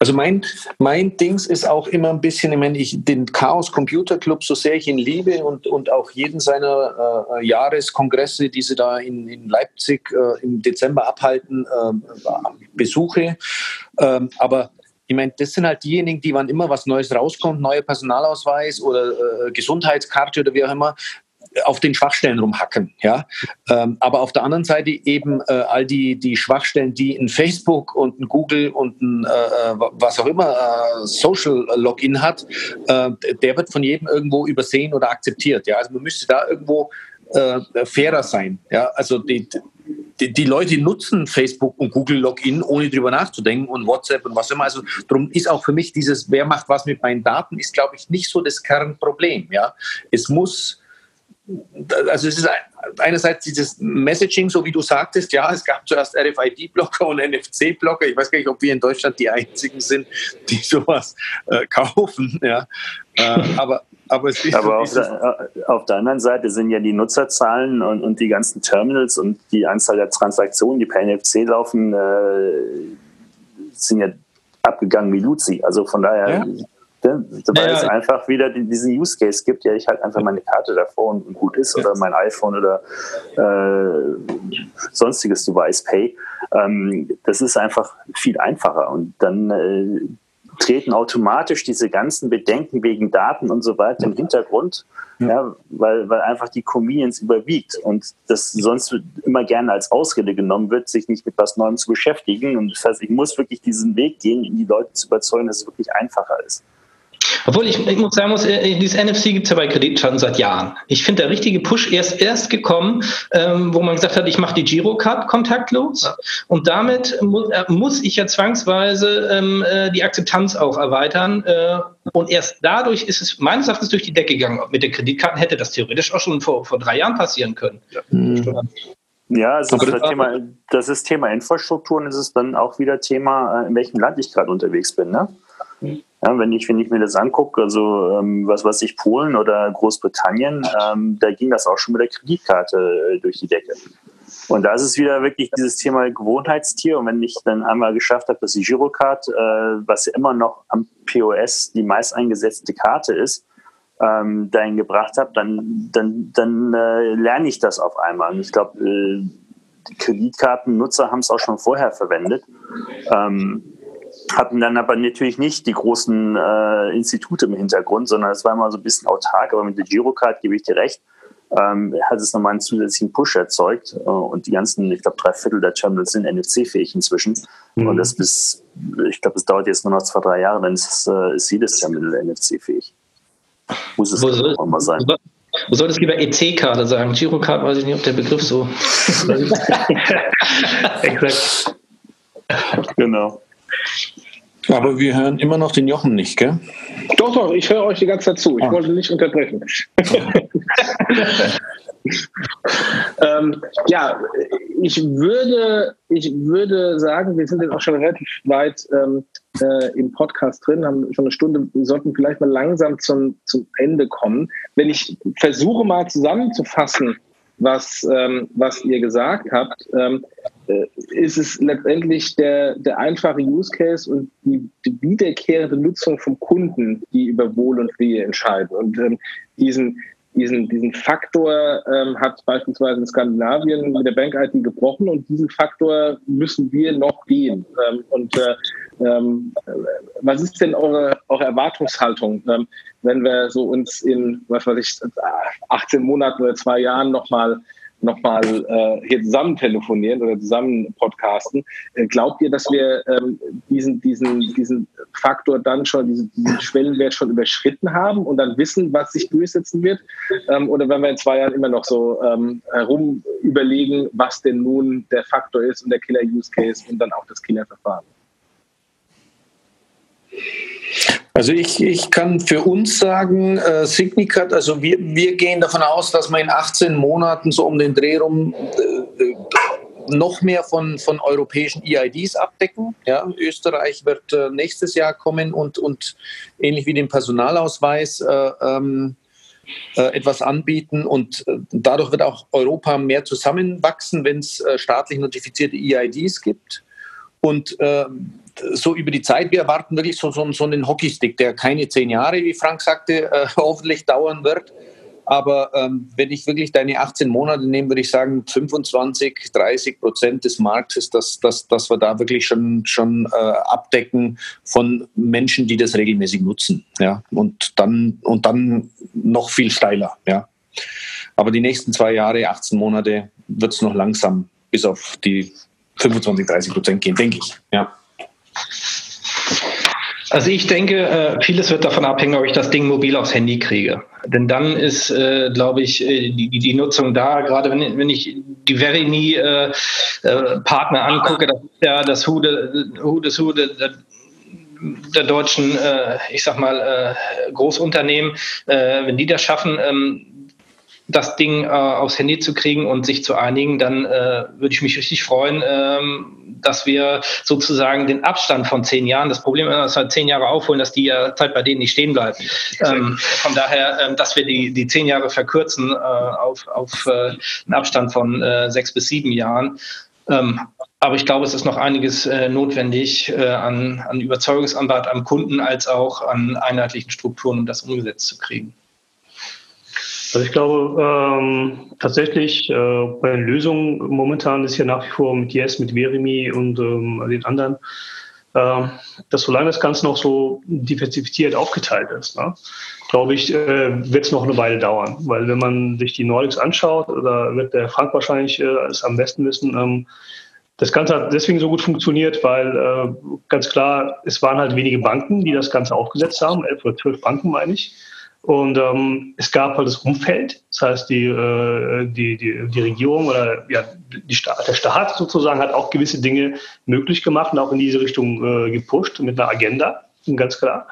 Also mein, mein Dings ist auch immer ein bisschen, ich meine, ich, den Chaos Computer Club, so sehr ich ihn liebe und, und auch jeden seiner äh, Jahreskongresse, die sie da in, in Leipzig äh, im Dezember abhalten, äh, besuche. Ähm, aber ich meine, das sind halt diejenigen, die wann immer was Neues rauskommt, neuer Personalausweis oder äh, Gesundheitskarte oder wie auch immer, auf den Schwachstellen rumhacken. Ja? Ähm, aber auf der anderen Seite eben äh, all die, die Schwachstellen, die ein Facebook und ein Google und ein äh, äh was auch immer äh, Social Login hat, äh, der wird von jedem irgendwo übersehen oder akzeptiert. Ja? Also man müsste da irgendwo äh, fairer sein. Ja? Also die, die, die, Leute nutzen Facebook und Google Login, ohne drüber nachzudenken und WhatsApp und was immer. Also darum ist auch für mich dieses, wer macht was mit meinen Daten, ist, glaube ich, nicht so das Kernproblem. Ja? Es muss also es ist einerseits dieses Messaging, so wie du sagtest, ja, es gab zuerst RFID-Blocker und NFC-Blocker. Ich weiß gar nicht, ob wir in Deutschland die einzigen sind, die sowas äh, kaufen. Ja. Äh, aber aber, es ist aber so auf, der, äh, auf, der, anderen Seite sind ja die Nutzerzahlen und, und, die ganzen Terminals und die Anzahl der Transaktionen, die per NFC laufen, äh, sind ja abgegangen wie Luzi. Also von daher ja. Ne? Weil ja, es einfach wieder diesen Use Case gibt, ja, ich halt einfach meine Karte davor und, und gut ist, ja. oder mein iPhone oder äh, sonstiges Device Pay. Ähm, das ist einfach viel einfacher und dann äh, treten automatisch diese ganzen Bedenken wegen Daten und so weiter im Hintergrund, ja. ja. weil, weil einfach die Convenience überwiegt und das sonst immer gerne als Ausrede genommen wird, sich nicht mit was Neuem zu beschäftigen. Und das heißt, ich muss wirklich diesen Weg gehen, die Leute zu überzeugen, dass es wirklich einfacher ist. Obwohl ich, ich muss sagen muss, äh, dieses NFC gibt es ja bei Kreditkarten seit Jahren. Ich finde der richtige Push erst erst gekommen, ähm, wo man gesagt hat, ich mache die Girocard kontaktlos und damit mu äh, muss ich ja zwangsweise ähm, äh, die Akzeptanz auch erweitern äh, und erst dadurch ist es meines Erachtens durch die Decke gegangen. Mit den Kreditkarten hätte das theoretisch auch schon vor, vor drei Jahren passieren können. Ja. Mhm. Ja, es ist das, Thema, das ist Thema Infrastruktur und es ist dann auch wieder Thema, in welchem Land ich gerade unterwegs bin. Ne? Ja, wenn, ich, wenn ich mir das angucke, also ähm, was weiß ich, Polen oder Großbritannien, ähm, da ging das auch schon mit der Kreditkarte äh, durch die Decke. Und da ist es wieder wirklich dieses Thema Gewohnheitstier. Und wenn ich dann einmal geschafft habe, dass die Girocard, äh, was ja immer noch am POS die meist eingesetzte Karte ist, ähm, dahin gebracht habe, dann, dann, dann äh, lerne ich das auf einmal. Und ich glaube, äh, Kreditkartennutzer haben es auch schon vorher verwendet. Ähm, hatten dann aber natürlich nicht die großen äh, Institute im Hintergrund, sondern es war immer so ein bisschen autark. Aber mit der Girocard gebe ich dir recht, ähm, hat es nochmal einen zusätzlichen Push erzeugt. Äh, und die ganzen, ich glaube, drei Viertel der Terminals sind NFC-fähig inzwischen. Mhm. Und das bis, ich glaube, es dauert jetzt nur noch zwei, drei Jahre, dann ist, äh, ist jedes Terminal NFC-fähig. Muss es auch mal sein. Du solltest lieber EC-Karte sagen. Girocard weiß ich nicht, ob der Begriff so. Exakt. Genau. Aber wir hören immer noch den Jochen nicht, gell? Doch, doch, ich höre euch die ganze Zeit zu. Ich ah. wollte nicht unterbrechen. ähm, ja, ich, würde, ich würde sagen, wir sind jetzt auch schon relativ weit ähm, äh, im Podcast drin, haben schon eine Stunde, wir sollten vielleicht mal langsam zum, zum Ende kommen. Wenn ich versuche mal zusammenzufassen, was, ähm, was ihr gesagt habt, ähm, äh, ist es letztendlich der, der einfache Use Case und die, die wiederkehrende Nutzung vom Kunden, die über Wohl und Wehe entscheiden. Und ähm, diesen, diesen, diesen Faktor ähm, hat beispielsweise in Skandinavien mit der Bank-IT gebrochen und diesen Faktor müssen wir noch gehen. Ähm, und äh, ähm, was ist denn eure, eure Erwartungshaltung, ähm, wenn wir so uns in, was weiß ich, 18 Monaten oder zwei Jahren nochmal nochmal äh, hier zusammen telefonieren oder zusammen podcasten. Äh, glaubt ihr, dass wir ähm, diesen, diesen, diesen Faktor dann schon, diesen, diesen Schwellenwert schon überschritten haben und dann wissen, was sich durchsetzen wird? Ähm, oder wenn wir in zwei Jahren immer noch so ähm, herum überlegen, was denn nun der Faktor ist und der Killer-Use-Case und dann auch das Killerverfahren? Also ich, ich kann für uns sagen, äh, Signicat, also wir, wir gehen davon aus, dass wir in 18 Monaten so um den Dreh rum äh, noch mehr von, von europäischen EIDs abdecken. Ja, Österreich wird äh, nächstes Jahr kommen und, und ähnlich wie den Personalausweis äh, ähm, äh, etwas anbieten und äh, dadurch wird auch Europa mehr zusammenwachsen, wenn es staatlich notifizierte EIDs gibt. Und so über die Zeit, wir erwarten wirklich so, so, so einen Hockeystick, der keine zehn Jahre, wie Frank sagte, äh, hoffentlich dauern wird. Aber ähm, wenn ich wirklich deine 18 Monate nehme, würde ich sagen, 25, 30 Prozent des Marktes, dass, dass, dass wir da wirklich schon, schon äh, abdecken von Menschen, die das regelmäßig nutzen. Ja? Und, dann, und dann noch viel steiler. Ja? Aber die nächsten zwei Jahre, 18 Monate, wird es noch langsam bis auf die 25, 30 Prozent gehen, denke ich. Ja. Also ich denke, äh, vieles wird davon abhängen, ob ich das Ding mobil aufs Handy kriege. Denn dann ist, äh, glaube ich, äh, die, die Nutzung da, gerade wenn, wenn ich die Verimi äh, äh, Partner angucke, das ist ja das Hude, Hude, Hude der, deutschen, ich sag mal, Großunternehmen, wenn die das schaffen, ähm, das Ding äh, aufs Handy zu kriegen und sich zu einigen, dann äh, würde ich mich richtig freuen, ähm, dass wir sozusagen den Abstand von zehn Jahren, das Problem ist, dass wir zehn Jahre aufholen, dass die ja Zeit bei denen nicht stehen bleibt. Ähm, von daher, ähm, dass wir die, die zehn Jahre verkürzen äh, auf, auf äh, einen Abstand von äh, sechs bis sieben Jahren. Ähm, aber ich glaube, es ist noch einiges äh, notwendig äh, an, an Überzeugungsarbeit am Kunden als auch an einheitlichen Strukturen, um das umgesetzt zu kriegen. Also ich glaube ähm, tatsächlich äh, bei den Lösungen momentan ist ja nach wie vor mit Yes, mit Verimi und ähm, den anderen, äh, dass solange das Ganze noch so diversifiziert aufgeteilt ist, ne, glaube ich, äh, wird es noch eine Weile dauern. Weil wenn man sich die Nordics anschaut, oder wird der Frank wahrscheinlich äh, es am besten wissen, ähm, das Ganze hat deswegen so gut funktioniert, weil äh, ganz klar, es waren halt wenige Banken, die das Ganze aufgesetzt haben, elf oder zwölf Banken meine ich. Und ähm, es gab halt das Umfeld, das heißt die, äh, die, die, die Regierung oder ja, die Staat, der Staat sozusagen hat auch gewisse Dinge möglich gemacht und auch in diese Richtung äh, gepusht mit einer Agenda, ganz klar.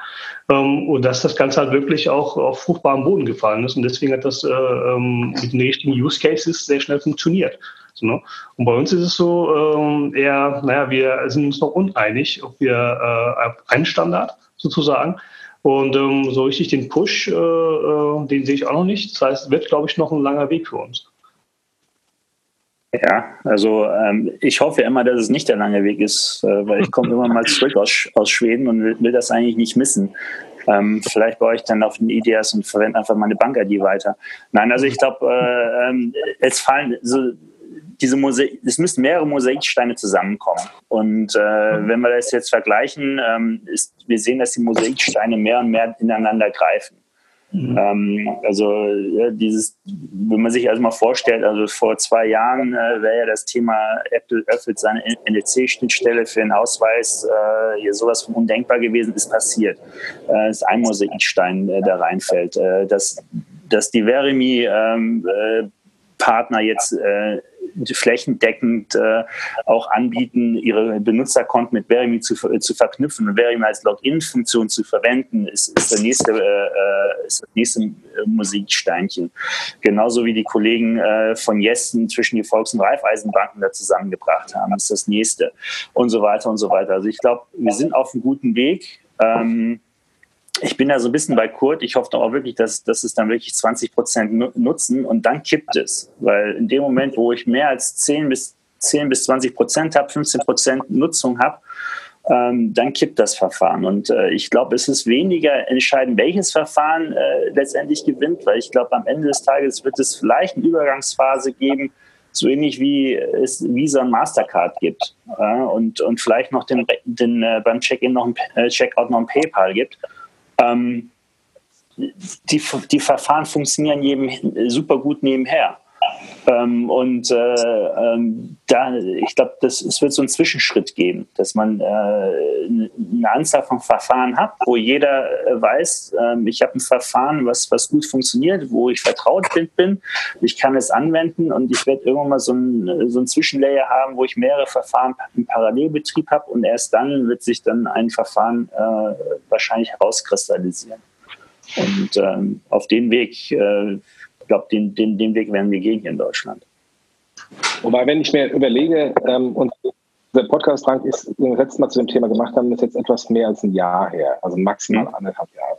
Ähm, und dass das Ganze halt wirklich auch auf fruchtbaren Boden gefallen ist. Und deswegen hat das äh, ähm, mit den richtigen Use Cases sehr schnell funktioniert. So, ne? Und bei uns ist es so ähm, eher, naja, wir sind uns noch uneinig, ob wir äh, einen Standard sozusagen und ähm, so richtig den Push, äh, äh, den sehe ich auch noch nicht. Das heißt, es wird, glaube ich, noch ein langer Weg für uns. Ja, also ähm, ich hoffe immer, dass es nicht der lange Weg ist, äh, weil ich komme immer mal zurück aus, aus Schweden und will, will das eigentlich nicht missen. Ähm, vielleicht baue ich dann auf den IDS und verwende einfach meine Bank-ID weiter. Nein, also ich glaube, äh, ähm, es fallen so diese Mosaik, es müssen mehrere Mosaiksteine zusammenkommen. Und äh, mhm. wenn wir das jetzt vergleichen, ähm, ist, wir sehen, dass die Mosaiksteine mehr und mehr ineinander greifen. Mhm. Ähm, also ja, dieses, wenn man sich also mal vorstellt, also vor zwei Jahren äh, wäre ja das Thema Apple öffnet seine NEC-Schnittstelle für den Ausweis äh, hier sowas von undenkbar gewesen, ist passiert. Äh, ist ein Mosaikstein, äh, der reinfällt. Äh, dass, dass die Verimi ähm, äh, Partner jetzt äh, flächendeckend äh, auch anbieten, ihre Benutzerkonten mit Verimi zu, zu verknüpfen und Verimi als Login-Funktion zu verwenden, ist, ist, der nächste, äh, ist das nächste Musiksteinchen. Genauso wie die Kollegen äh, von Jessen zwischen die Volks- und Raiffeisenbanken da zusammengebracht haben, ist das nächste und so weiter und so weiter. Also ich glaube, wir sind auf einem guten Weg. Ähm, ich bin da so ein bisschen bei Kurt. Ich hoffe auch wirklich, dass, dass es dann wirklich 20 Prozent nutzen und dann kippt es. Weil in dem Moment, wo ich mehr als 10 bis, 10 bis 20 Prozent habe, 15 Prozent Nutzung habe, ähm, dann kippt das Verfahren. Und äh, ich glaube, es ist weniger entscheidend, welches Verfahren äh, letztendlich gewinnt, weil ich glaube, am Ende des Tages wird es vielleicht eine Übergangsphase geben, so ähnlich wie es Visa und Mastercard gibt äh, und, und vielleicht noch den, den äh, beim Check-in noch ein äh, Checkout noch ein PayPal gibt. Ähm, die, die Verfahren funktionieren jedem super gut nebenher. Ähm, und äh, ähm, da, ich glaube, es wird so einen Zwischenschritt geben, dass man äh, eine Anzahl von Verfahren hat, wo jeder äh, weiß, ähm, ich habe ein Verfahren, was, was gut funktioniert, wo ich vertraut bin, ich kann es anwenden und ich werde irgendwann mal so ein, so ein Zwischenlayer haben, wo ich mehrere Verfahren im Parallelbetrieb habe und erst dann wird sich dann ein Verfahren äh, wahrscheinlich herauskristallisieren. Und ähm, auf den Weg äh, ich glaube, den, den, den Weg werden wir gehen hier in Deutschland. Wobei, wenn ich mir überlege, ähm, und der Podcast, Frank, ist, den wir letztes Mal zu dem Thema gemacht haben, ist jetzt etwas mehr als ein Jahr her, also maximal mhm. anderthalb Jahre.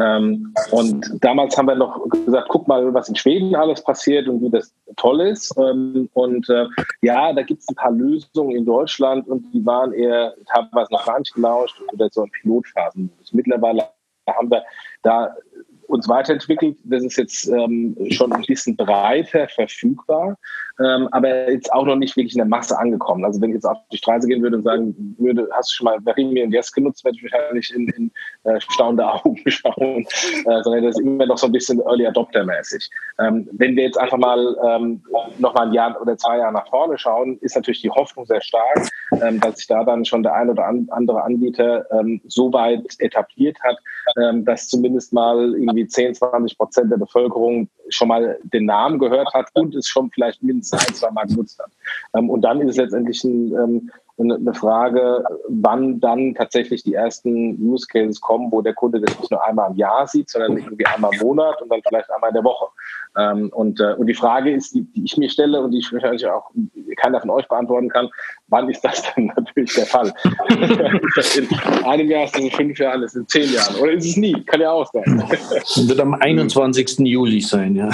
Ähm, und damals haben wir noch gesagt, guck mal, was in Schweden alles passiert und wie das toll ist. Ähm, und äh, ja, da gibt es ein paar Lösungen in Deutschland und die waren eher teilweise noch gar nicht gelauscht oder so in Pilotphasen. Mittlerweile haben wir da uns weiterentwickelt. Das ist jetzt ähm, schon ein bisschen breiter verfügbar, ähm, aber jetzt auch noch nicht wirklich in der Masse angekommen. Also wenn ich jetzt auf die Straße gehen würde und sagen würde, hast du schon mal Verimi und Yes genutzt, werde ich wahrscheinlich in, in äh, staunende Augen schauen, äh, sondern das ist immer noch so ein bisschen Early Adopter-mäßig. Ähm, wenn wir jetzt einfach mal ähm, noch mal ein Jahr oder zwei Jahre nach vorne schauen, ist natürlich die Hoffnung sehr stark, ähm, dass sich da dann schon der ein oder andere Anbieter ähm, so weit etabliert hat, ähm, dass zumindest mal irgendwie 10, 20 Prozent der Bevölkerung schon mal den Namen gehört hat und es schon vielleicht mindestens ein, zwei Mal genutzt hat. Ähm, und dann ist es letztendlich ein, ähm, eine Frage, wann dann tatsächlich die ersten Use Cases kommen, wo der Kunde das nicht nur einmal im Jahr sieht, sondern irgendwie einmal im Monat und dann vielleicht einmal in der Woche. Ähm, und, äh, und die Frage ist, die, die ich mir stelle und die ich wahrscheinlich auch keiner von euch beantworten kann, wann ist das denn natürlich der Fall? in einem Jahr, ist das in fünf Jahren, ist das in zehn Jahren oder ist es nie? Kann ja auch sein. Wird am 21. Juli sein, ja.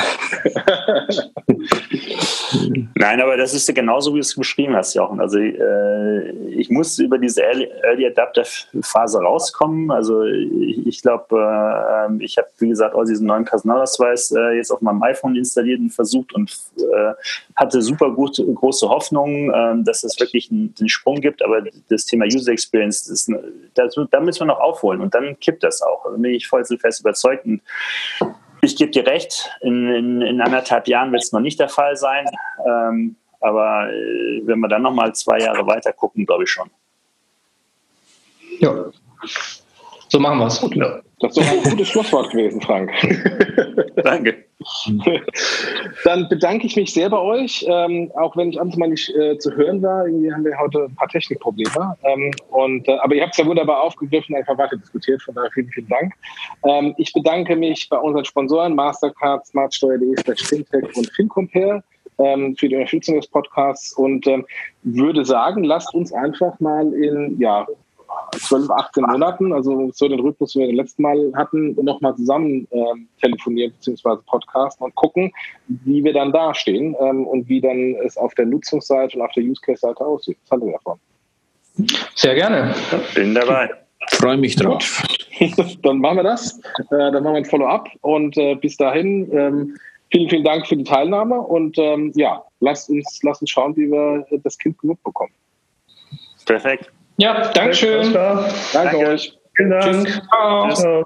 Nein, aber das ist ja genauso, wie du es beschrieben hast, Jochen. Also äh, ich muss über diese Early Adapter Phase rauskommen. Also ich, ich glaube, äh, ich habe, wie gesagt, auch diesen neuen Personalausweis äh, jetzt auf meinem iPhone installiert und versucht und äh, hatte super gut, große Hoffnung, ähm, dass es wirklich einen, Sprung gibt. Aber das Thema User Experience, ist, das, da müssen wir noch aufholen und dann kippt das auch. Da bin ich voll zu fest überzeugt. Und ich gebe dir recht, in, in, in anderthalb Jahren wird es noch nicht der Fall sein. Ähm, aber äh, wenn wir dann noch mal zwei Jahre weiter gucken, glaube ich schon. Ja, so machen wir es. Ja. Das ist doch ein gutes Schlusswort gewesen, Frank. Danke. Dann bedanke ich mich sehr bei euch, ähm, auch wenn ich abends mal nicht äh, zu hören war. Irgendwie haben wir heute ein paar Technikprobleme. Ähm, und, äh, aber ihr habt es ja wunderbar aufgegriffen, einfach weiter diskutiert. Von daher vielen, vielen Dank. Ähm, ich bedanke mich bei unseren Sponsoren Mastercard, Smartsteuer.de, Fintech und FinCompare ähm, für die Unterstützung des Podcasts und ähm, würde sagen, lasst uns einfach mal in ja, 12, 18 Monaten, also so den Rhythmus, den wir das letzte Mal hatten, nochmal zusammen ähm, telefonieren bzw. podcasten und gucken, wie wir dann dastehen ähm, und wie dann es auf der Nutzungsseite und auf der Use-Case-Seite aussieht. Was haltet ihr davon? Sehr gerne. Bin dabei. Freue mich drauf. dann machen wir das. Äh, dann machen wir ein Follow-up und äh, bis dahin ähm, vielen, vielen Dank für die Teilnahme und ähm, ja, lasst uns, lasst uns schauen, wie wir das Kind genug bekommen. Perfekt. Ja, Dankeschön. Danke, Danke euch. Vielen Dank. Ciao. Ciao.